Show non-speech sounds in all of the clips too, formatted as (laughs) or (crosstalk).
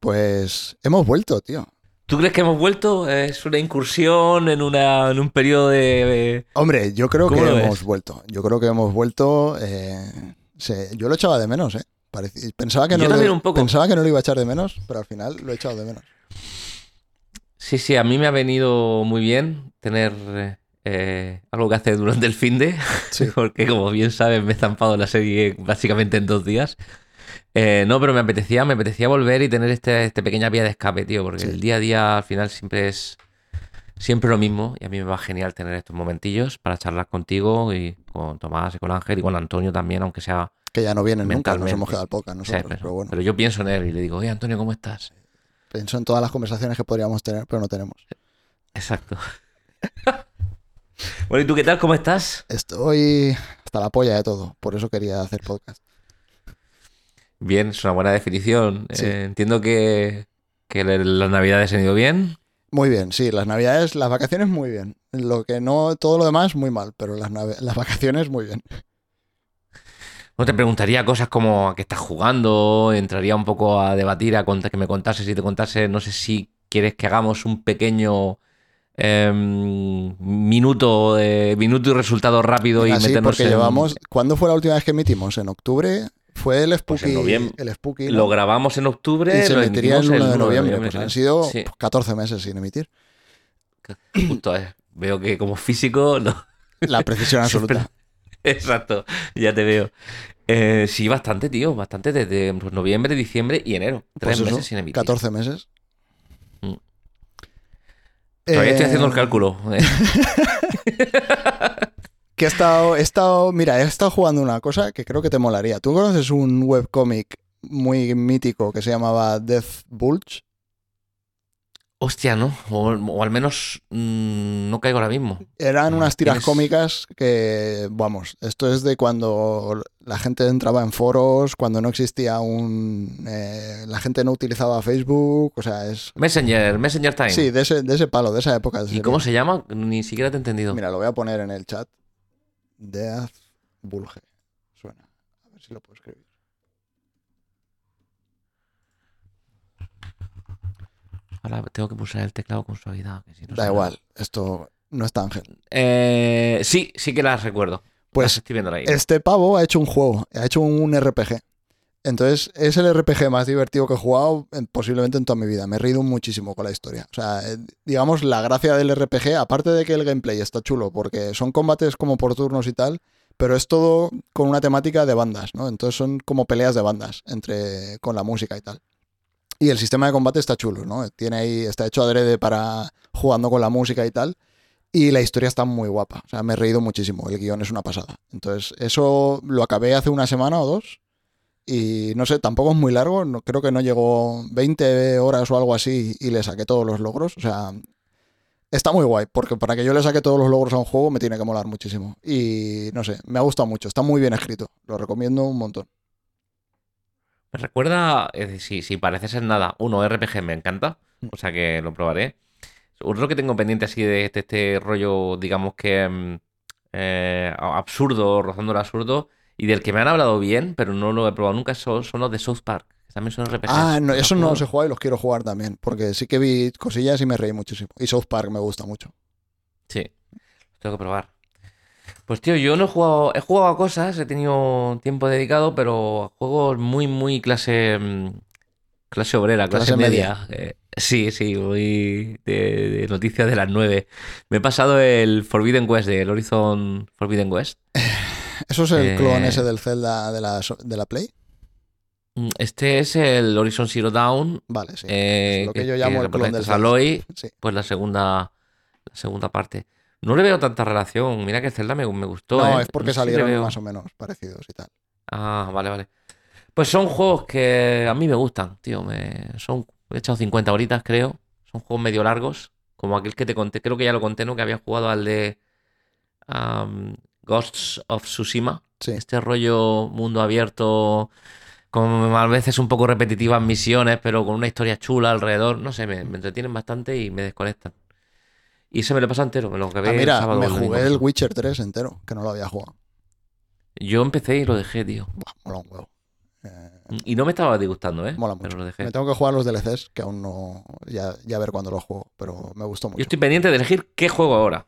Pues hemos vuelto, tío. ¿Tú crees que hemos vuelto? ¿Es una incursión en, una, en un periodo de... Hombre, yo creo que ¿Cómo lo hemos ves? vuelto. Yo creo que hemos vuelto. eh, se- yo lo echaba de menos, ¿eh? Pensaba, que no Yo lo, también un poco. pensaba que no lo iba a echar de menos, pero al final lo he echado de menos. Sí, sí, a mí me ha venido muy bien tener eh, algo que hacer durante el fin de, Sí. (laughs) porque como bien sabes me he estampado la serie básicamente en dos días. Eh, no, pero me apetecía, me apetecía volver y tener este, este pequeña vía de escape, tío, porque Sí. el día a día al final siempre es siempre lo mismo y a mí me va genial tener estos momentillos para charlar contigo y con Tomás y con Ángel y con Antonio también, aunque sea... Que ya no vienen nunca, nos hemos quedado sea, nosotros. pero, pero bueno, pero yo pienso en él y le digo, oye Antonio, ¿cómo estás? pienso en todas las conversaciones que podríamos tener, pero no tenemos. Exacto. (laughs) bueno, ¿y tú qué tal? ¿Cómo estás? Estoy hasta la polla de todo, por eso quería hacer podcast. Bien, es una buena definición. Sí. Eh, entiendo que, que las navidades han ido bien. Muy bien, sí, las navidades, las vacaciones muy bien. Lo que no, todo lo demás muy mal, pero las, las vacaciones muy bien. No te preguntaría cosas como a qué estás jugando, entraría un poco a debatir, a que me contases y te contase, no sé si quieres que hagamos un pequeño em, minuto, de- minuto y resultado rápido y Así, meternos porque en... llevamos. ¿Cuándo fue la última vez que emitimos? ¿En octubre? Fue el Pues Spooky. noviembre. el Spooky ¿no? Lo grabamos en octubre, y se lo emitiría el emitimos 1 de noviembre. Pues ¿eh? han sido Sí, 14 meses sin emitir. justo, eh. Veo que como físico... no- La precisión (laughs) absoluta. Exacto, ya te veo. Eh, sí, bastante, tío, bastante desde pues, noviembre, diciembre y enero. Tres Pues eso, meses sin emitir. 14 meses. Mm. Todavía estoy Eh, haciendo el cálculo. (laughs) (laughs) Que he estado, he estado, mira, he estado jugando una cosa que creo que te molaría. ¿Tú conoces un webcómic muy mítico que se llamaba Death Bulge? Hostia, ¿no? O, o al menos mm, no caigo ahora mismo. Eran Ah, unas tiras tienes- cómicas que, vamos, esto es de cuando la gente entraba en foros, cuando no existía un... eh, la gente no utilizaba Facebook, o sea, es... Messenger, Messenger Time. Sí, de ese, de ese palo, de esa época. ¿Y cómo se llama? Ni siquiera te he entendido. Mira, lo voy a poner en el chat. Death Bulge. Suena. A ver si lo puedo escribir. Ahora tengo que pulsar el teclado con suavidad. que si no Da igual, esto no está Ángel. Eh, sí, sí que las recuerdo. Las Pues estoy viendo ahí. este pavo ha hecho un juego, ha hecho un RPG. Entonces, es el RPG más divertido que he jugado en- posiblemente en toda mi vida. Me he reído muchísimo con la historia. O sea, eh, digamos, la gracia del RPG, aparte de que el gameplay está chulo, porque son combates como por turnos y tal, pero es todo con una temática de bandas, ¿no? Entonces son como peleas de bandas entre, con la música y tal. Y el sistema de combate está chulo, ¿no? Tiene ahí, está hecho adrede para jugando con la música y tal. Y la historia está muy guapa. O sea, me he reído muchísimo. El guion es una pasada. Entonces, eso lo acabé hace una semana o dos. Y no sé, tampoco es muy largo. No, creo que no llegó 20 horas o algo así y le saqué todos los logros. O sea, está muy guay. Porque para que yo le saque todos los logros a un juego me tiene que molar muchísimo. Y no sé, me ha gustado mucho. Está muy bien escrito. Lo recomiendo un montón. Me recuerda, decir, si, si parece ser nada, uno RPG me encanta, o sea que lo probaré. Otro que tengo pendiente así de este, este rollo, digamos que mm, eh, absurdo, rozando el absurdo, y del que me han hablado bien, pero no lo he probado nunca, son, son los de South Park, que también son RPGs. Ah, no, ¿Los has eso no los he jugado y los quiero jugar también. Porque sí que vi cosillas y me reí muchísimo. Y South Park me gusta mucho. Sí, los tengo que probar. Pues tío, yo no he jugado, he jugado a cosas, he tenido tiempo dedicado, pero a juegos muy, muy clase, mm, clase obrera, clase, Clase media. Eh, sí, sí, muy de, de noticias de las 9. Me he pasado el Forbidden West, el Horizon Forbidden West. (laughs) ¿Eso es el Eh, clon ese del Zelda de la, de la Play? Mm, Este es el Horizon Zero Dawn, Vale, sí. eh, es lo que yo llamo el clon del Zelda. a Aloy, Sí. pues la segunda, la segunda parte. No le veo tanta relación. Mira que el Zelda me, me gustó. No, ¿eh? es porque le salieron más o menos parecidos y tal. Ah, vale, vale. Pues son juegos que a mí me gustan, tío. Me... Son... He echado 50 horitas, creo. Son juegos medio largos. Como aquel que te conté. Creo que ya lo conté, ¿no? Que había jugado al de Ghosts of Tsushima. Sí. Este rollo mundo abierto. Con a veces un poco repetitivas misiones, pero con una historia chula alrededor. No sé, me, me entretienen bastante y me desconectan. Y ese me lo pasado entero, me lo acabé Ah, el mira, sábado me el domingo jugué el. Witcher 3 entero, que no lo había jugado. Yo empecé y lo dejé, tío. Buah, mola un huevo. Eh, Y no me estaba disgustando, ¿eh? mola Pero mucho. lo dejé. Me tengo que jugar los DLCs, que aún no. Ya, ya ver cuándo los juego, pero me gustó mucho. Yo estoy pendiente de elegir qué juego ahora.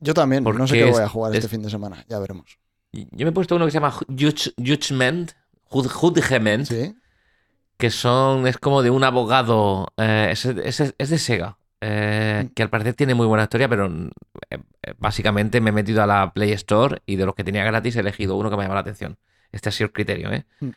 Yo también, no sé Porque qué voy a jugar este es- fin de semana, ya veremos. Yo me he puesto uno que se llama Judgment, Jud- Judgment, ¿Sí? que son, es como de un abogado, eh, es, es- de Sega, eh, Mm. que al parecer tiene muy buena historia, pero eh, eh, básicamente me he metido a la Play Store y de los que tenía gratis he elegido uno que me llama la atención. Este ha sido el criterio, ¿eh? Mm.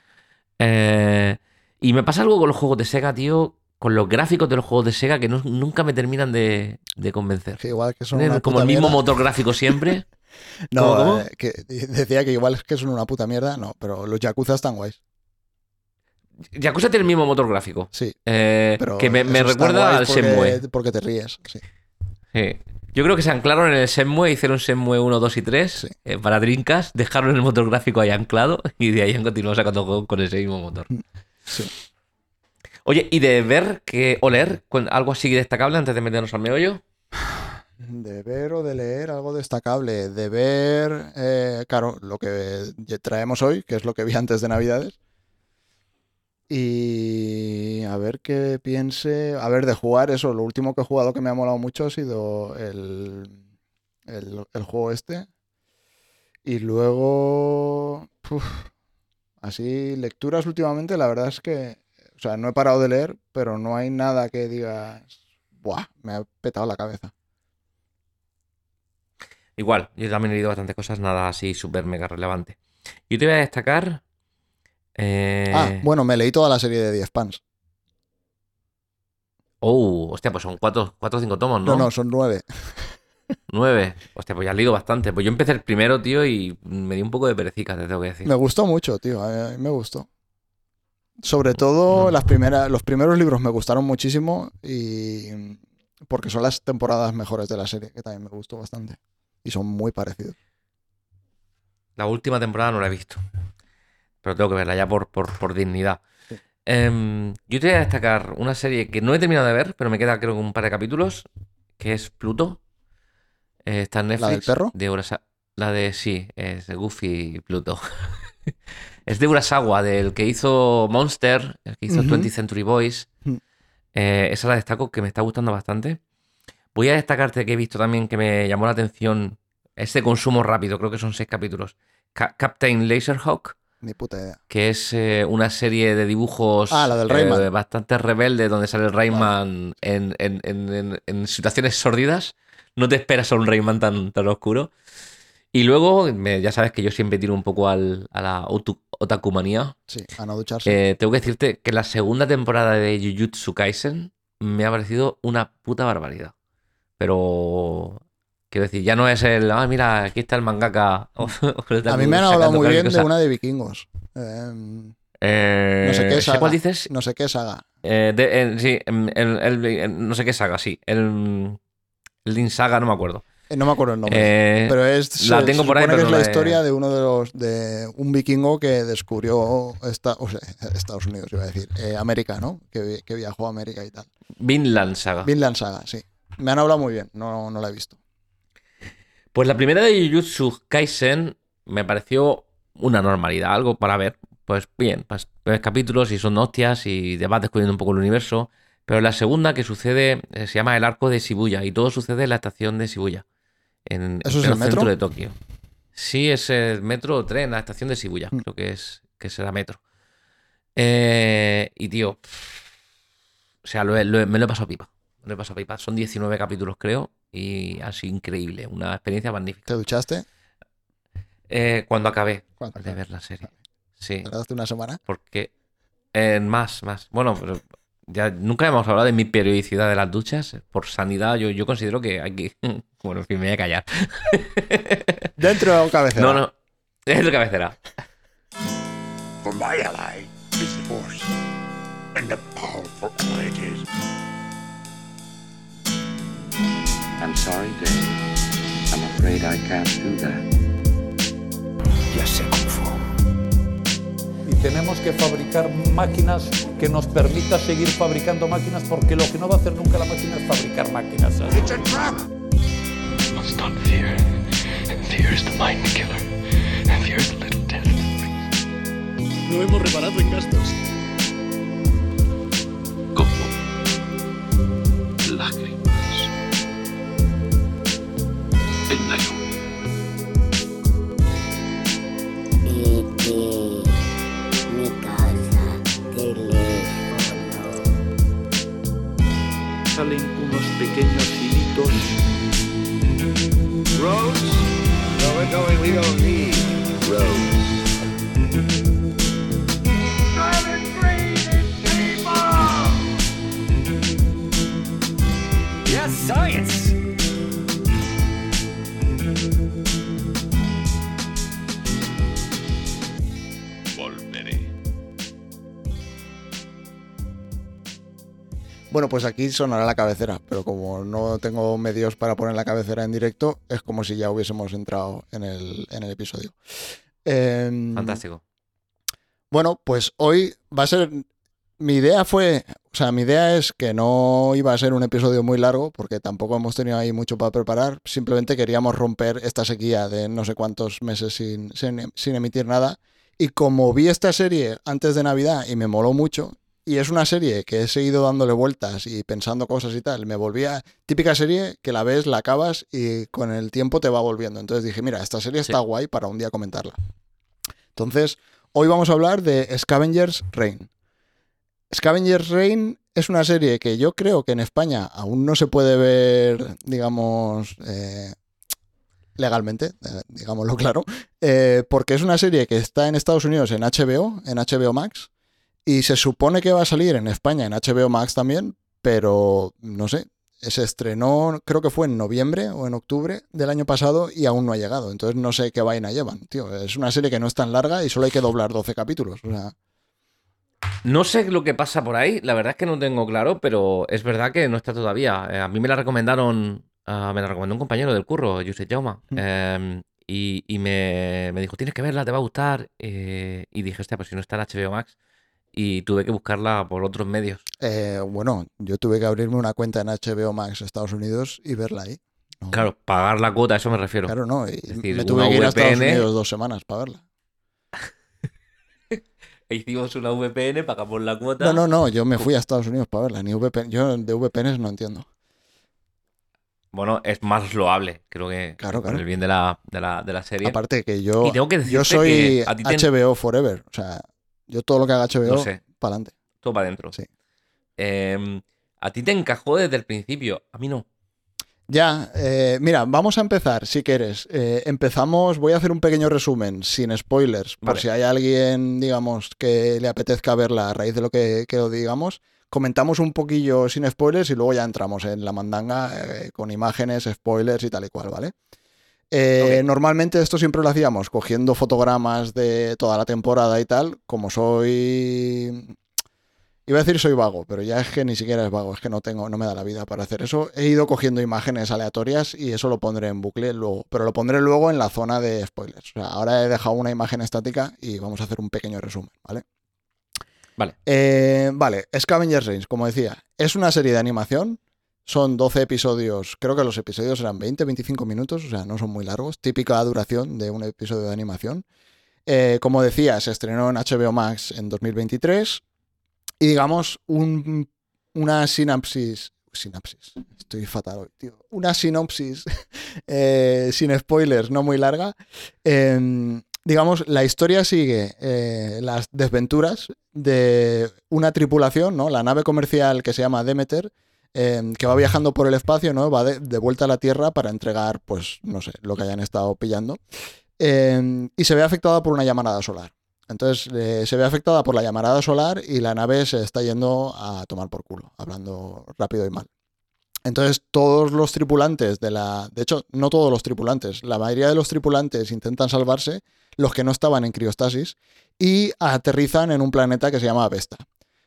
Eh, y me pasa algo con los juegos de Sega, tío, con los gráficos de los juegos de Sega que no- nunca me terminan de, de convencer. Que igual que son una como el mismo mierda. motor gráfico siempre. (laughs) No, ¿Cómo, cómo? eh, que decía que igual es que son una puta mierda, no, pero los Yakuza están guays. Yakuza tiene el mismo motor gráfico. Sí, eh, pero que me, recuerda al porque, Shenmue. Porque te ríes, sí. Sí. Yo creo que se anclaron en el Shenmue, hicieron Shenmue 1, 2 y 3 Sí. eh, para Dreamcast, dejaron el motor gráfico ahí anclado y de ahí han continuado sacando juegos con ese mismo motor. Sí. Oye, ¿y de ver que oler cu- algo así destacable antes de meternos al meollo? De ver o de leer algo destacable. De ver, eh, claro, lo que traemos hoy, que es lo que vi antes de Navidades. Y a ver qué piense. A ver, de jugar eso. Lo último que he jugado que me ha molado mucho ha sido el, el, juego este. Y luego. así, lecturas últimamente, la verdad es que. O sea, no he parado de leer, pero no hay nada que digas. Buah, me ha petado la cabeza. Igual, yo también he leído bastantes cosas, nada así súper mega relevante. Yo te voy a destacar. eh, Ah, bueno, me leí toda la serie de 10 pans. Oh, hostia, pues son cuatro o cinco tomos, No, ¿no? no, son nueve. (laughs) Nueve. Hostia, pues ya has leído bastante. Pues yo empecé el primero, tío, y me dio un poco de perecica, te tengo que decir. Me gustó mucho, tío. A mí me gustó. Sobre todo No. las primeras, los primeros libros me gustaron muchísimo y porque son las temporadas mejores de la serie, que también me gustó bastante. Y son muy parecidos. La última temporada no la he visto. Pero tengo que verla ya por, por, por dignidad. Sí. Em, yo te voy a destacar una serie que no he terminado de ver, pero me queda creo que un par de capítulos, que es Pluto. Eh, está en Netflix. del perro? De Urasa- La de, sí, es de Goofy y Pluto. (laughs) es de Urasawa, del que hizo Monster, el que hizo Ujú. 20th Century Boys. Mm. Eh, esa la destaco, que me está gustando bastante. Voy a destacarte que he visto también que me llamó la atención este consumo rápido, creo que son seis capítulos. Ca- Captain Laserhawk, Ni puta idea. que es eh, una serie de dibujos Ah, la del eh, bastante rebelde, donde sale el Rayman en, en- en- en- en situaciones sórdidas. No te esperas a un Rayman tan, tan oscuro. Y luego, me- ya sabes que yo siempre tiro un poco al- a la otakumanía. Sí, a no ducharse. Eh, tengo que decirte que la segunda temporada de Jujutsu Kaisen me ha parecido una puta barbaridad. Pero quiero decir, ya no es el, ah, mira, aquí está el mangaka. (laughs) a mí me han hablado muy bien de una de vikingos. Eh, Eh, no sé qué saga. ¿Cuál dices? no sé qué saga. Eh, de- sí, em, el, el- el- no sé qué saga, sí. El, el Lin Saga, no me acuerdo. Eh, no me acuerdo el nombre. Eh, pero es, la tengo se por ahí, supone que pero es la historia de uno de los de un vikingo que descubrió esta, o sea, (laughs) Estados Unidos, iba a decir, eh, América, ¿no? Que, vi- que viajó a América y tal. Vinland Saga. Vinland Saga, sí. Me han hablado muy bien, no, no la he visto. Pues la primera de Jujutsu Kaisen me pareció una normalidad, algo para ver. Pues bien, pues capítulos y son hostias y vas descubriendo un poco el universo. Pero la segunda que sucede se llama el arco de Shibuya y todo sucede en la estación de Shibuya. En ¿Eso es el metro? centro de Tokio. Sí, es el metro o tren, la estación de Shibuya. Mm. Creo que es que será metro. Eh, y tío, o sea, lo lo me lo he pasado pipa. Me lo he pasado pipa. Son 19 capítulos, creo, y sido increíble. Una experiencia magnífica. ¿Te duchaste? Eh, cuando acabé ¿Cuánto? de ver la serie. Sí, ¿Tardaste una semana? porque en más, más. Bueno, pero ya nunca hemos hablado de mi periodicidad de las duchas. Por sanidad, yo, yo considero que hay que. (laughs) Bueno, en fin, me voy a callar. (laughs) Dentro o cabecera. No, no. Es la cabecera. For my ally is the Force, and the powerful it is. I'm sorry, Dave. I'm afraid I can't do that. Ya sé tenemos que fabricar máquinas que nos permita seguir fabricando máquinas porque lo que no va a hacer nunca la máquina es fabricar máquinas. It's a trap! must not fear. Fear is the mind killer. Fear is the little death that brings No hemos reparado en gastos. Como lágrimas Salen unos pequeños hilitos. Roads? No, going, we don't need roads. Bueno, pues aquí sonará la cabecera, pero como no tengo medios para poner la cabecera en directo, es como si ya hubiésemos entrado en el, en el episodio. Em, Fantástico. Bueno, pues hoy va a ser. Mi idea fue. O sea, mi idea es que no iba a ser un episodio muy largo, porque tampoco hemos tenido ahí mucho para preparar. Simplemente queríamos romper esta sequía de no sé cuántos meses sin, sin, sin emitir nada. Y como vi esta serie antes de Navidad y me moló mucho, y es una serie que he seguido dándole vueltas y pensando cosas y tal, me volvía. Típica serie que la ves, la acabas y con el tiempo te va volviendo. Entonces dije, mira, esta serie está guay para un día comentarla. Entonces, Hoy vamos a hablar de Scavengers Reign. Scavengers Reign es una serie que yo creo que en España aún no se puede ver, digamos, eh, legalmente, eh, digámoslo (laughs) claro, eh, porque es una serie que está en Estados Unidos en HBO, en HBO Max, y se supone que va a salir en España en HBO Max también, pero no sé, se estrenó, creo que fue en noviembre o en octubre del año pasado y aún no ha llegado. Entonces no sé qué vaina llevan, tío. Es una serie que no es tan larga y solo hay que doblar 12 capítulos. O sea, No sé lo que pasa por ahí, la verdad es que no tengo claro, pero es verdad que no está todavía. Eh, a mí me la recomendaron, ah, me la recomendó un compañero del curro, Josep Jauma, Mm. eh, y, y me, me dijo, tienes que verla, te va a gustar. eh, y dije, hostia, pues si no está en HBO Max, y tuve que buscarla por otros medios. eh, bueno, yo tuve que abrirme una cuenta en HBO Max Estados Unidos y verla ahí. No, Claro, pagar la cuota, a eso me refiero. Claro, no. Y decir, me tuve que ir a Estados. Unidos dos semanas para verla. (laughs) Hicimos una VPN, pagamos la cuota. No, no, no, yo me fui a Estados Unidos para verla. Ni VPN, yo de VPNs no entiendo. Bueno, es más loable, creo que Claro, por claro. el bien de la, de la, de la serie. Aparte que yo, Y tengo que yo soy que a ti te- HBO Forever. O sea, yo todo lo que haga HBO, Lo sé. para adelante. Todo para adentro. Sí. Eh, a ti te encajó desde el principio, a mí no. Ya, eh, mira, vamos a empezar, si quieres. Eh, empezamos, voy a hacer un pequeño resumen, sin spoilers, por Vale. si hay alguien, digamos, que le apetezca verla a raíz de lo que, que lo digamos. Comentamos un poquillo sin spoilers y luego ya entramos en la mandanga eh, con imágenes, spoilers y tal y cual, ¿vale? Eh. Normalmente esto siempre lo hacíamos cogiendo fotogramas de toda la temporada y tal. Como soy Iba a decir soy vago, pero ya es que ni siquiera es vago, es que no tengo, no me da la vida para hacer eso. He ido cogiendo imágenes aleatorias y eso lo pondré en bucle luego, pero lo pondré luego en la zona de spoilers. O sea, ahora he dejado una imagen estática y vamos a hacer un pequeño resumen, ¿vale? Vale. Eh, vale, Scavengers Reigns, como decía, es una serie de animación. Son 12 episodios, creo que los episodios eran 20, 25 minutos, o sea, no son muy largos. Típica duración de un episodio de animación. Eh, como decía, se estrenó en HBO Max en 2023. Y digamos, un- una sinapsis. Sinapsis. Estoy fatal hoy, tío. Una sinopsis (laughs) eh, sin spoilers, no muy larga. Em, digamos, la historia sigue eh, las desventuras de una tripulación, ¿no? La nave comercial que se llama Demeter, em, que va viajando por el espacio, ¿no? Va de, vuelta a la Tierra para entregar, pues, no sé, lo que hayan estado pillando. Em, y se ve afectada por una llamarada solar. Entonces eh, se ve afectada por la llamarada solar y la nave se está yendo a tomar por culo, hablando rápido y mal. Entonces todos los tripulantes de la... De hecho, no todos los tripulantes, la mayoría de los tripulantes intentan salvarse, los que no estaban en criostasis, y aterrizan en un planeta que se llama Vesta.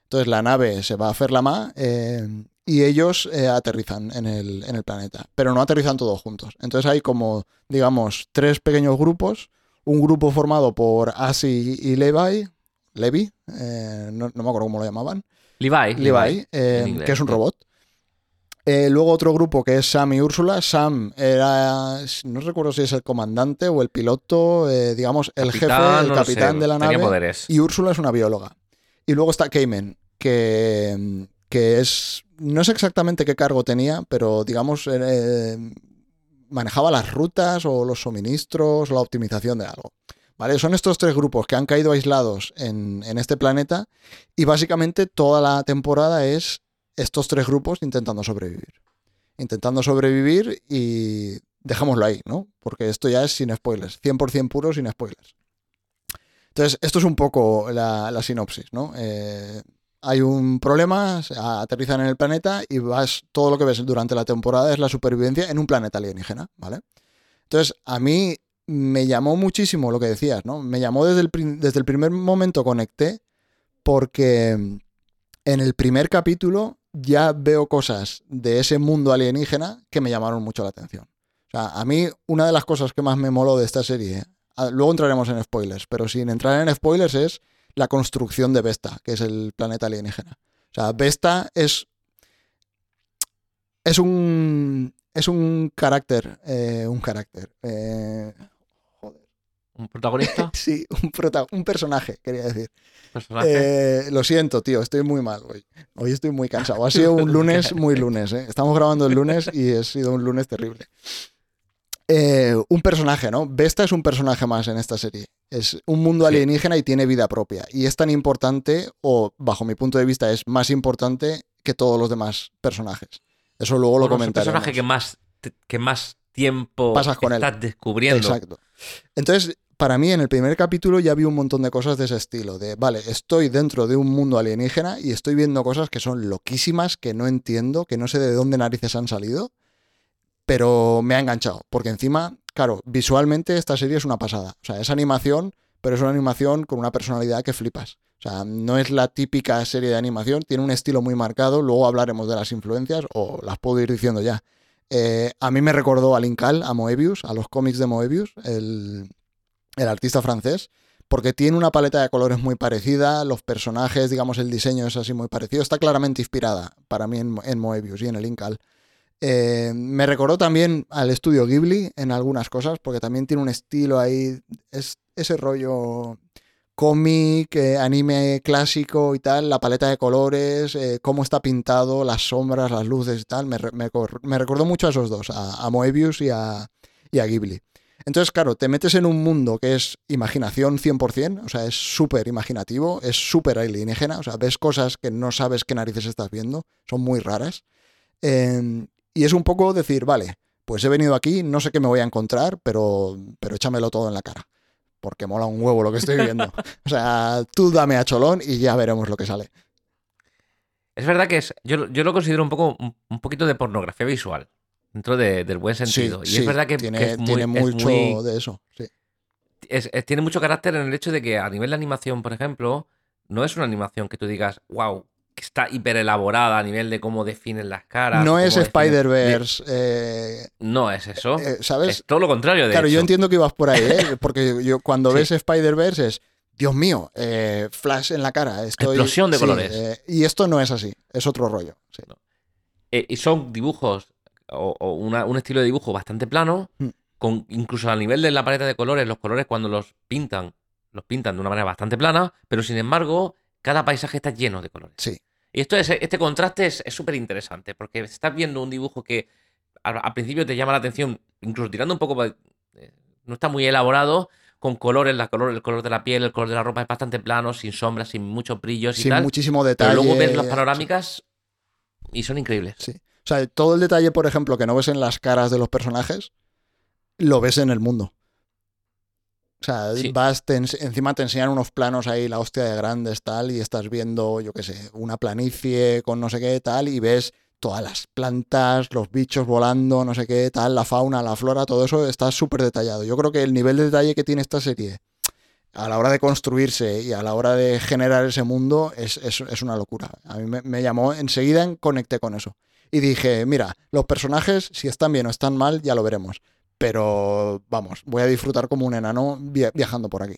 Entonces la nave se va a Ferlama eh, y ellos eh, aterrizan en el, en el planeta, pero no aterrizan todos juntos. Entonces hay como, digamos, tres pequeños grupos un grupo formado por Asi y Levi, Levi, eh, no, no me acuerdo cómo lo llamaban, Levi. Levi, eh, inglés, que es un robot. Eh, luego otro grupo que es Sam y Úrsula. Sam era, no recuerdo si es el comandante o el piloto, digamos, el jefe, el no capitán sé, de la nave. poderes. Y Úrsula es una bióloga. Y luego está Cayman, que, que es, no sé exactamente qué cargo tenía, pero digamos, eh, manejaba las rutas o los suministros la optimización de algo. ¿Vale? Son estos tres grupos que han caído aislados en, en este planeta y básicamente toda la temporada es estos tres grupos intentando sobrevivir. Intentando sobrevivir y dejémoslo ahí, ¿no? Porque esto ya es sin spoilers, 100% puro sin spoilers. Entonces, esto es un poco la, la sinopsis, ¿no? Eh, hay un problema, aterrizan en el planeta y vas, todo lo que ves durante la temporada es la supervivencia en un planeta alienígena, ¿vale? Entonces, a mí me llamó muchísimo lo que decías, ¿no? Me llamó desde el, desde el primer momento conecté porque en el primer capítulo ya veo cosas de ese mundo alienígena que me llamaron mucho la atención. O sea, a mí una de las cosas que más me moló de esta serie, luego entraremos en spoilers, pero sin entrar en spoilers es la construcción de Vesta, que es el planeta alienígena. O sea, Vesta es es un es un carácter, eh, un carácter, eh, ¿Un protagonista? (laughs) sí, un, prota- un personaje, quería decir. ¿Personaje? Eh, lo siento, tío, estoy muy mal hoy. Hoy estoy muy cansado. Ha sido un (laughs) lunes muy lunes. Estamos grabando el lunes y ha sido un lunes terrible. Eh, un personaje, ¿no? Vesta es un personaje más en esta serie. Es un mundo Sí. alienígena y tiene vida propia. Y es tan importante, o bajo mi punto de vista, es más importante que todos los demás personajes. Eso luego lo Bueno, es el personaje que más, que más tiempo Pasas con él. estás descubriendo. Exacto. Entonces, para mí en el primer capítulo ya vi un montón de cosas de ese estilo, de, vale, estoy dentro de un mundo alienígena y estoy viendo cosas que son loquísimas, que no entiendo, que no sé de dónde narices han salido, pero me ha enganchado, porque encima, claro, visualmente esta serie es una pasada. O sea, es animación, pero es una animación con una personalidad que flipas. O sea, no es la típica serie de animación, tiene un estilo muy marcado, luego hablaremos de las influencias, o las puedo ir diciendo ya. Eh, a mí me recordó a Linkal, a Moebius, a los cómics de Moebius, el, el artista francés, porque tiene una paleta de colores muy parecida, los personajes, digamos, el diseño es así muy parecido, está claramente inspirada para mí en, en Moebius y en el Linkal. Eh, me recordó también al estudio Ghibli en algunas cosas, porque también tiene un estilo ahí, es ese rollo cómic, eh, anime clásico y tal, la paleta de colores, eh, cómo está pintado, las sombras, las luces y tal, me, me cor- me recordó mucho a esos dos, a, Moebius y a, Ghibli. Entonces, claro, te metes en un mundo que es imaginación 100%, o sea, es súper imaginativo, es súper alienígena, o sea, ves cosas que no sabes qué narices estás viendo, son muy raras. Eh, y es un poco decir, vale, pues he venido aquí, no sé qué me voy a encontrar, pero, pero échamelo todo en la cara. Porque mola un huevo lo que estoy viendo. (laughs) O sea, tú dame a cholón y ya veremos lo que sale. Es verdad que es, yo, yo lo considero un poco un, poquito de pornografía visual, dentro de- del buen sentido. y sí, es verdad que, tiene, que es muy, tiene es mucho muy- de eso. Sí. es- es- tiene mucho carácter en el hecho de que a nivel de animación, por ejemplo, no es una animación que tú digas, wow, que está hiper elaborada a nivel de cómo definen las caras. No es Spider-Verse, eh, No es eso. eh, ¿sabes? Es todo lo contrario de Claro, yo entiendo que ibas por ahí, ¿eh? (laughs) Porque yo cuando Sí. ves Spider-Verse es, Dios mío, eh, flash en la cara. Estoy, Explosión de sí, colores. eh, y esto no es así, es otro rollo. sí. Eh, y son dibujos o, o una- un estilo de dibujo bastante plano, Mm. con incluso a nivel de la paleta de colores, los colores cuando los pintan, los pintan de una manera bastante plana, pero sin embargo, cada paisaje está lleno de colores. Sí. Y esto es, este contraste es súper interesante, porque estás viendo un dibujo que al, al principio te llama la atención, incluso tirando un poco, eh, no está muy elaborado, con colores, la color, el color de la piel, el color de la ropa es bastante plano, sin sombras, sin muchos brillos y Sin tal. muchísimo detalle. Pero luego ves las panorámicas y son increíbles. Sí. O sea, todo el detalle, por ejemplo, que no ves en las caras de los personajes, lo ves en el mundo. O sea, Sí. vas, te encima te enseñan unos planos ahí, la hostia de grandes, tal, y estás viendo, yo qué sé, una planicie con no sé qué, tal, y ves todas las plantas, los bichos volando, no sé qué, tal, la fauna, la flora, todo eso está súper detallado. Yo creo que el nivel de detalle que tiene esta serie a la hora de construirse y a la hora de generar ese mundo es, es- es una locura. A mí me, me llamó, enseguida conecté con eso. Y dije, mira, los personajes, si están bien o están mal, ya lo veremos. Pero vamos, voy a disfrutar como un enano via- viajando por aquí.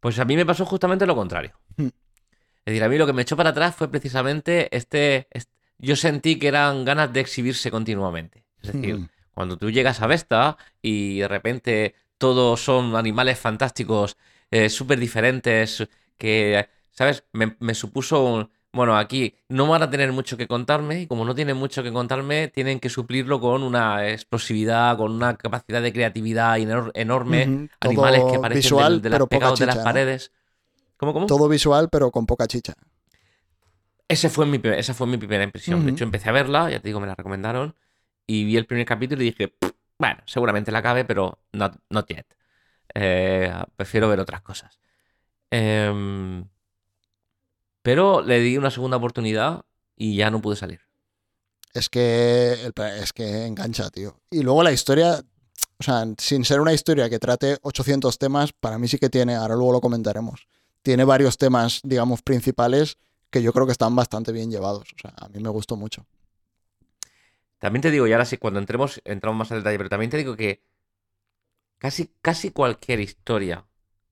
Pues a mí me pasó justamente lo contrario. Hmm. Es decir, a mí lo que me echó para atrás fue precisamente este, est- yo sentí que eran ganas de exhibirse continuamente. Es decir, Mm. cuando tú llegas a Vesta y de repente todos son animales fantásticos, eh, súper diferentes, que, ¿sabes? Me, me supuso, un- bueno, aquí no van a tener mucho que contarme y como no tienen mucho que contarme, tienen que suplirlo con una explosividad, con una capacidad de creatividad enor- enorme, animales que parecen visual, del- de, las pegados de las paredes. ¿Cómo, cómo? Todo visual, pero con poca chicha. Ese fue mi, esa fue mi primera impresión. De hecho, empecé a verla, ya te digo, me la recomendaron, y vi el primer capítulo y dije, "Pff, bueno, seguramente la acabe, pero not, not yet. Eh, prefiero ver otras cosas. Em, pero le di una segunda oportunidad y ya no pude salir. Es que, es que engancha, tío. Y luego la historia, o sea, sin ser una historia que trate 800 temas, para mí sí que tiene, ahora luego lo comentaremos, tiene varios temas, digamos, principales que yo creo que están bastante bien llevados. O sea, a mí me gustó mucho. También te digo, y ahora sí, cuando entremos, entramos más al detalle, pero también te digo que casi, casi cualquier historia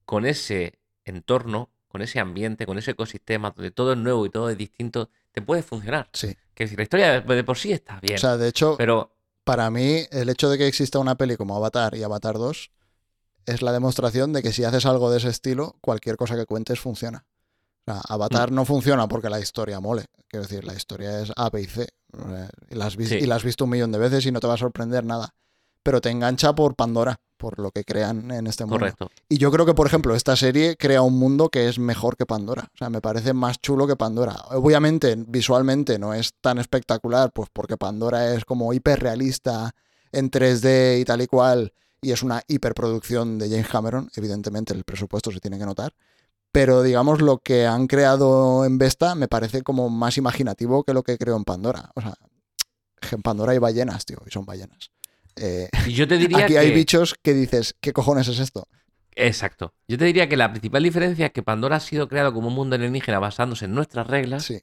con ese entorno, con ese ambiente, con ese ecosistema, donde todo es nuevo y todo es distinto, te puede funcionar. Sí. Que si la historia de, por sí está bien, O sea, de hecho, pero para mí, el hecho de que exista una peli como Avatar y Avatar 2 es la demostración de que si haces algo de ese estilo, cualquier cosa que cuentes funciona. O sea, Avatar Mm. no funciona porque la historia mole. Quiero decir, la historia es A, B y C. Y la, has vis- Sí. y la has visto un millón de veces y no te va a sorprender nada. Pero te engancha por Pandora, por lo que crean en este mundo. correcto. Y yo creo que, por ejemplo, esta serie crea un mundo que es mejor que Pandora. O sea, me parece más chulo que Pandora. Obviamente, visualmente no es tan espectacular, pues porque Pandora es como hiperrealista en 3D y tal y cual. Y es una hiperproducción de James Cameron. Evidentemente, el presupuesto se tiene que notar. Pero digamos, lo que han creado en Vesta me parece como más imaginativo que lo que creó en Pandora. O sea, en Pandora hay ballenas, tío, y son ballenas. Eh, Y yo te diría aquí que... hay bichos que dices, ¿qué cojones es esto? Exacto. Yo te diría que la principal diferencia es que Pandora ha sido creado como un mundo alienígena basándose en nuestras reglas Sí,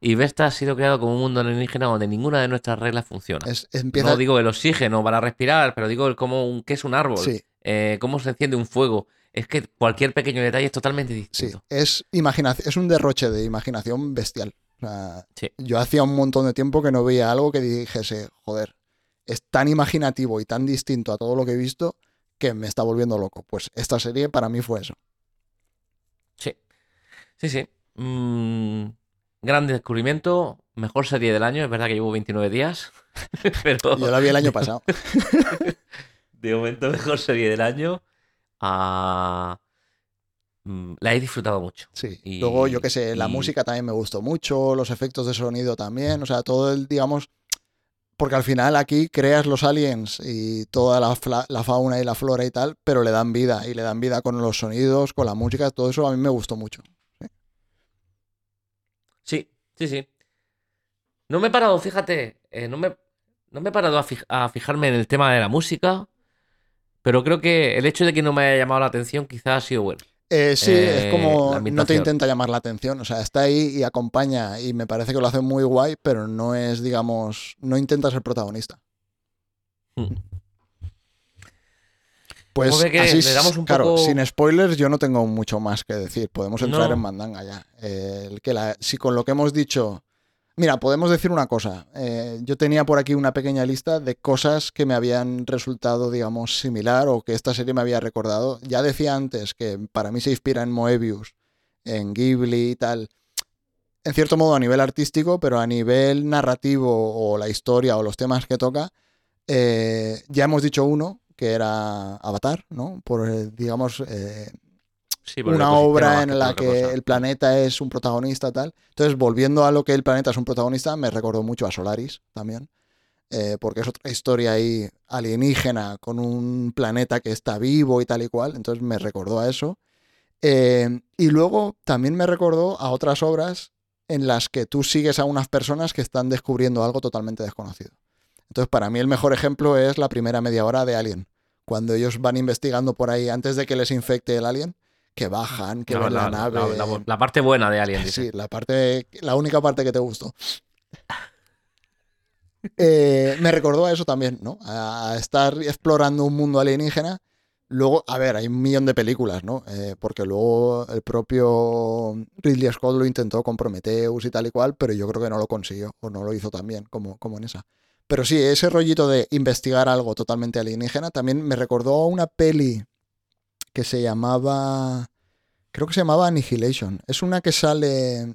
y Vesta ha sido creado como un mundo alienígena donde ninguna de nuestras reglas funciona. es, empieza... No digo el oxígeno para respirar, pero digo el cómo un, qué es un árbol, Sí, eh, cómo se enciende un fuego. Es que cualquier pequeño detalle es totalmente sí, distinto. es, imaginación, es un derroche de imaginación bestial. O sea, Sí. Yo hacía un montón de tiempo que no veía algo que dijese, joder, es tan imaginativo y tan distinto a todo lo que he visto que me está volviendo loco. Pues esta serie para mí fue eso. Sí, sí, sí. Mm, gran descubrimiento, mejor serie del año. Es verdad que llevo 29 días, (laughs) pero Yo la vi el año pasado. (laughs) de momento mejor serie del año. Ah, mm, la he disfrutado mucho. Sí. Y- Luego, yo qué sé, la y- música también me gustó mucho, los efectos de sonido también, o sea, todo el, digamos, porque al final aquí creas los aliens y toda la, fauna y la flora y tal, pero le dan vida, y le dan vida con los sonidos, con la música, todo eso a mí me gustó mucho. Sí, sí, sí. No me he parado, fíjate, eh, no me, no me he parado a, a fijarme en el tema de la música, pero creo que el hecho de que no me haya llamado la atención quizás ha sido bueno. Eh, sí, Eh, es como la no te intenta llamar la atención, o sea, está ahí y acompaña y me parece que lo hace muy guay, pero no es, digamos, no intenta ser protagonista. Hmm. Pues Como que así, le damos un claro, poco- sin spoilers yo no tengo mucho más que decir, podemos entrar No. en mandanga ya. Eh, el que la- si con lo que hemos dicho... Mira, podemos decir una cosa. eh, yo tenía por aquí una pequeña lista de cosas que me habían resultado, digamos, similar o que esta serie me había recordado. Ya decía antes que para mí se inspira en Moebius, en Ghibli y tal. En cierto modo a nivel artístico, pero a nivel narrativo o la historia o los temas que toca, eh, ya hemos dicho uno, que era Avatar, ¿no? Por, eh, digamos, eh, Sí, una obra en la que cosa. el planeta es un protagonista tal. Entonces, volviendo a lo que el planeta es un protagonista, me recordó mucho a Solaris también, eh, porque es otra historia ahí alienígena con un planeta que está vivo y tal y cual. Entonces, me recordó a eso. Eh, y luego también me recordó a otras obras en las que tú sigues a unas personas que están descubriendo algo totalmente desconocido. Entonces, para mí el mejor ejemplo es la primera media hora de Alien. Cuando ellos van investigando por ahí antes de que les infecte el alien, que bajan, que La- ven la, la- nave. la- la- la parte buena de Alien, dice. Sí, la parte, la única parte que te gustó. Eh, me recordó a eso también, ¿no? A estar explorando un mundo alienígena. Luego, a ver, hay un millón de películas, ¿no? Eh, porque luego el propio Ridley Scott lo intentó con Prometheus y tal y cual, pero yo creo que no lo consiguió o no lo hizo tan bien como, como en esa. Pero sí, ese rollito de investigar algo totalmente alienígena también me recordó a una peli que se llamaba. Creo que se llamaba Annihilation. Es una que sale.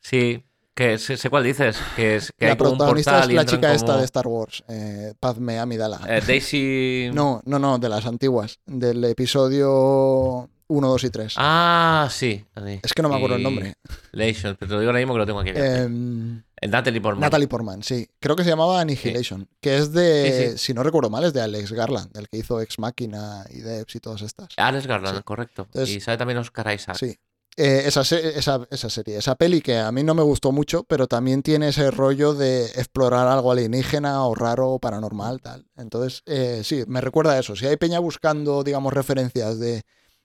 Sí, que sé, sé cuál dices, que es que la hay como un protagonista portal es la chica esta como- de Star Wars, eh, Padme Amidala. Eh, Daisy... (laughs) No, no, no, de las antiguas, del episodio 1, 2 y 3. Ah, sí. es que no me acuerdo el Y- nombre. Lation, pero te lo digo ahora mismo que lo tengo aquí. El Natalie Portman. Natalie Portman, sí. Creo que se llamaba Annihilation, que es de, Sí, sí. si no recuerdo mal, es de Alex Garland, el que hizo Ex Machina y Debs y todas estas. Alex Garland, correcto. Entonces- y sabe también Oscar Isaac. Sí. Eh, esa, esa, esa serie, esa peli que a mí no me gustó mucho, pero también tiene ese rollo de explorar algo alienígena o raro o paranormal, tal. Entonces, eh, sí, me recuerda a eso. Si hay peña buscando, digamos, referencias de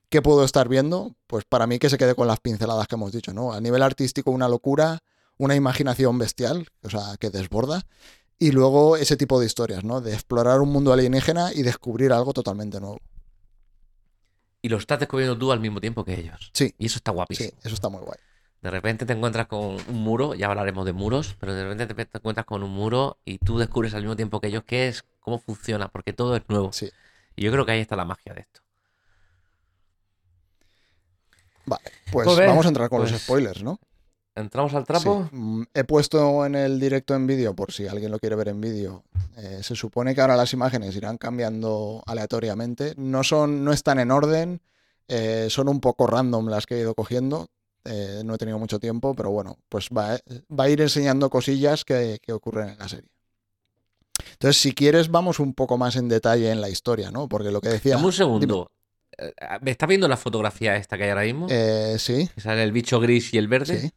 qué puedo estar viendo, pues para mí que se quede con las pinceladas que hemos dicho, ¿no? A nivel artístico, una locura, una imaginación bestial, o sea, que desborda. Y luego ese tipo de historias, ¿no? De explorar un mundo alienígena y descubrir algo totalmente nuevo. Y lo estás descubriendo tú al mismo tiempo que ellos. Sí. Y eso está guapísimo. Sí, eso está muy guay. De repente te encuentras con un muro, ya hablaremos de muros, pero de repente te encuentras con un muro y tú descubres al mismo tiempo que ellos qué es, cómo funciona, porque todo es nuevo. Sí. Y yo creo que ahí está la magia de esto. Vale, pues Pues vamos a entrar con pues- los spoilers, ¿no? ¿Entramos al trapo? Sí. Mm, He puesto en el directo en vídeo, por si alguien lo quiere ver en vídeo. eh, se supone que ahora las imágenes irán cambiando aleatoriamente. No, son, no están en orden, eh, son un poco random las que he ido cogiendo. eh, no he tenido mucho tiempo, pero bueno, pues va, va a ir enseñando cosillas que, que ocurren en la serie. Entonces, si quieres, vamos un poco más en detalle en la historia, ¿no? Porque lo que decía. Dame un segundo. ¿Me estás viendo la fotografía esta que hay ahora mismo? Eh, sí, Que sale el bicho gris y el verde. sí.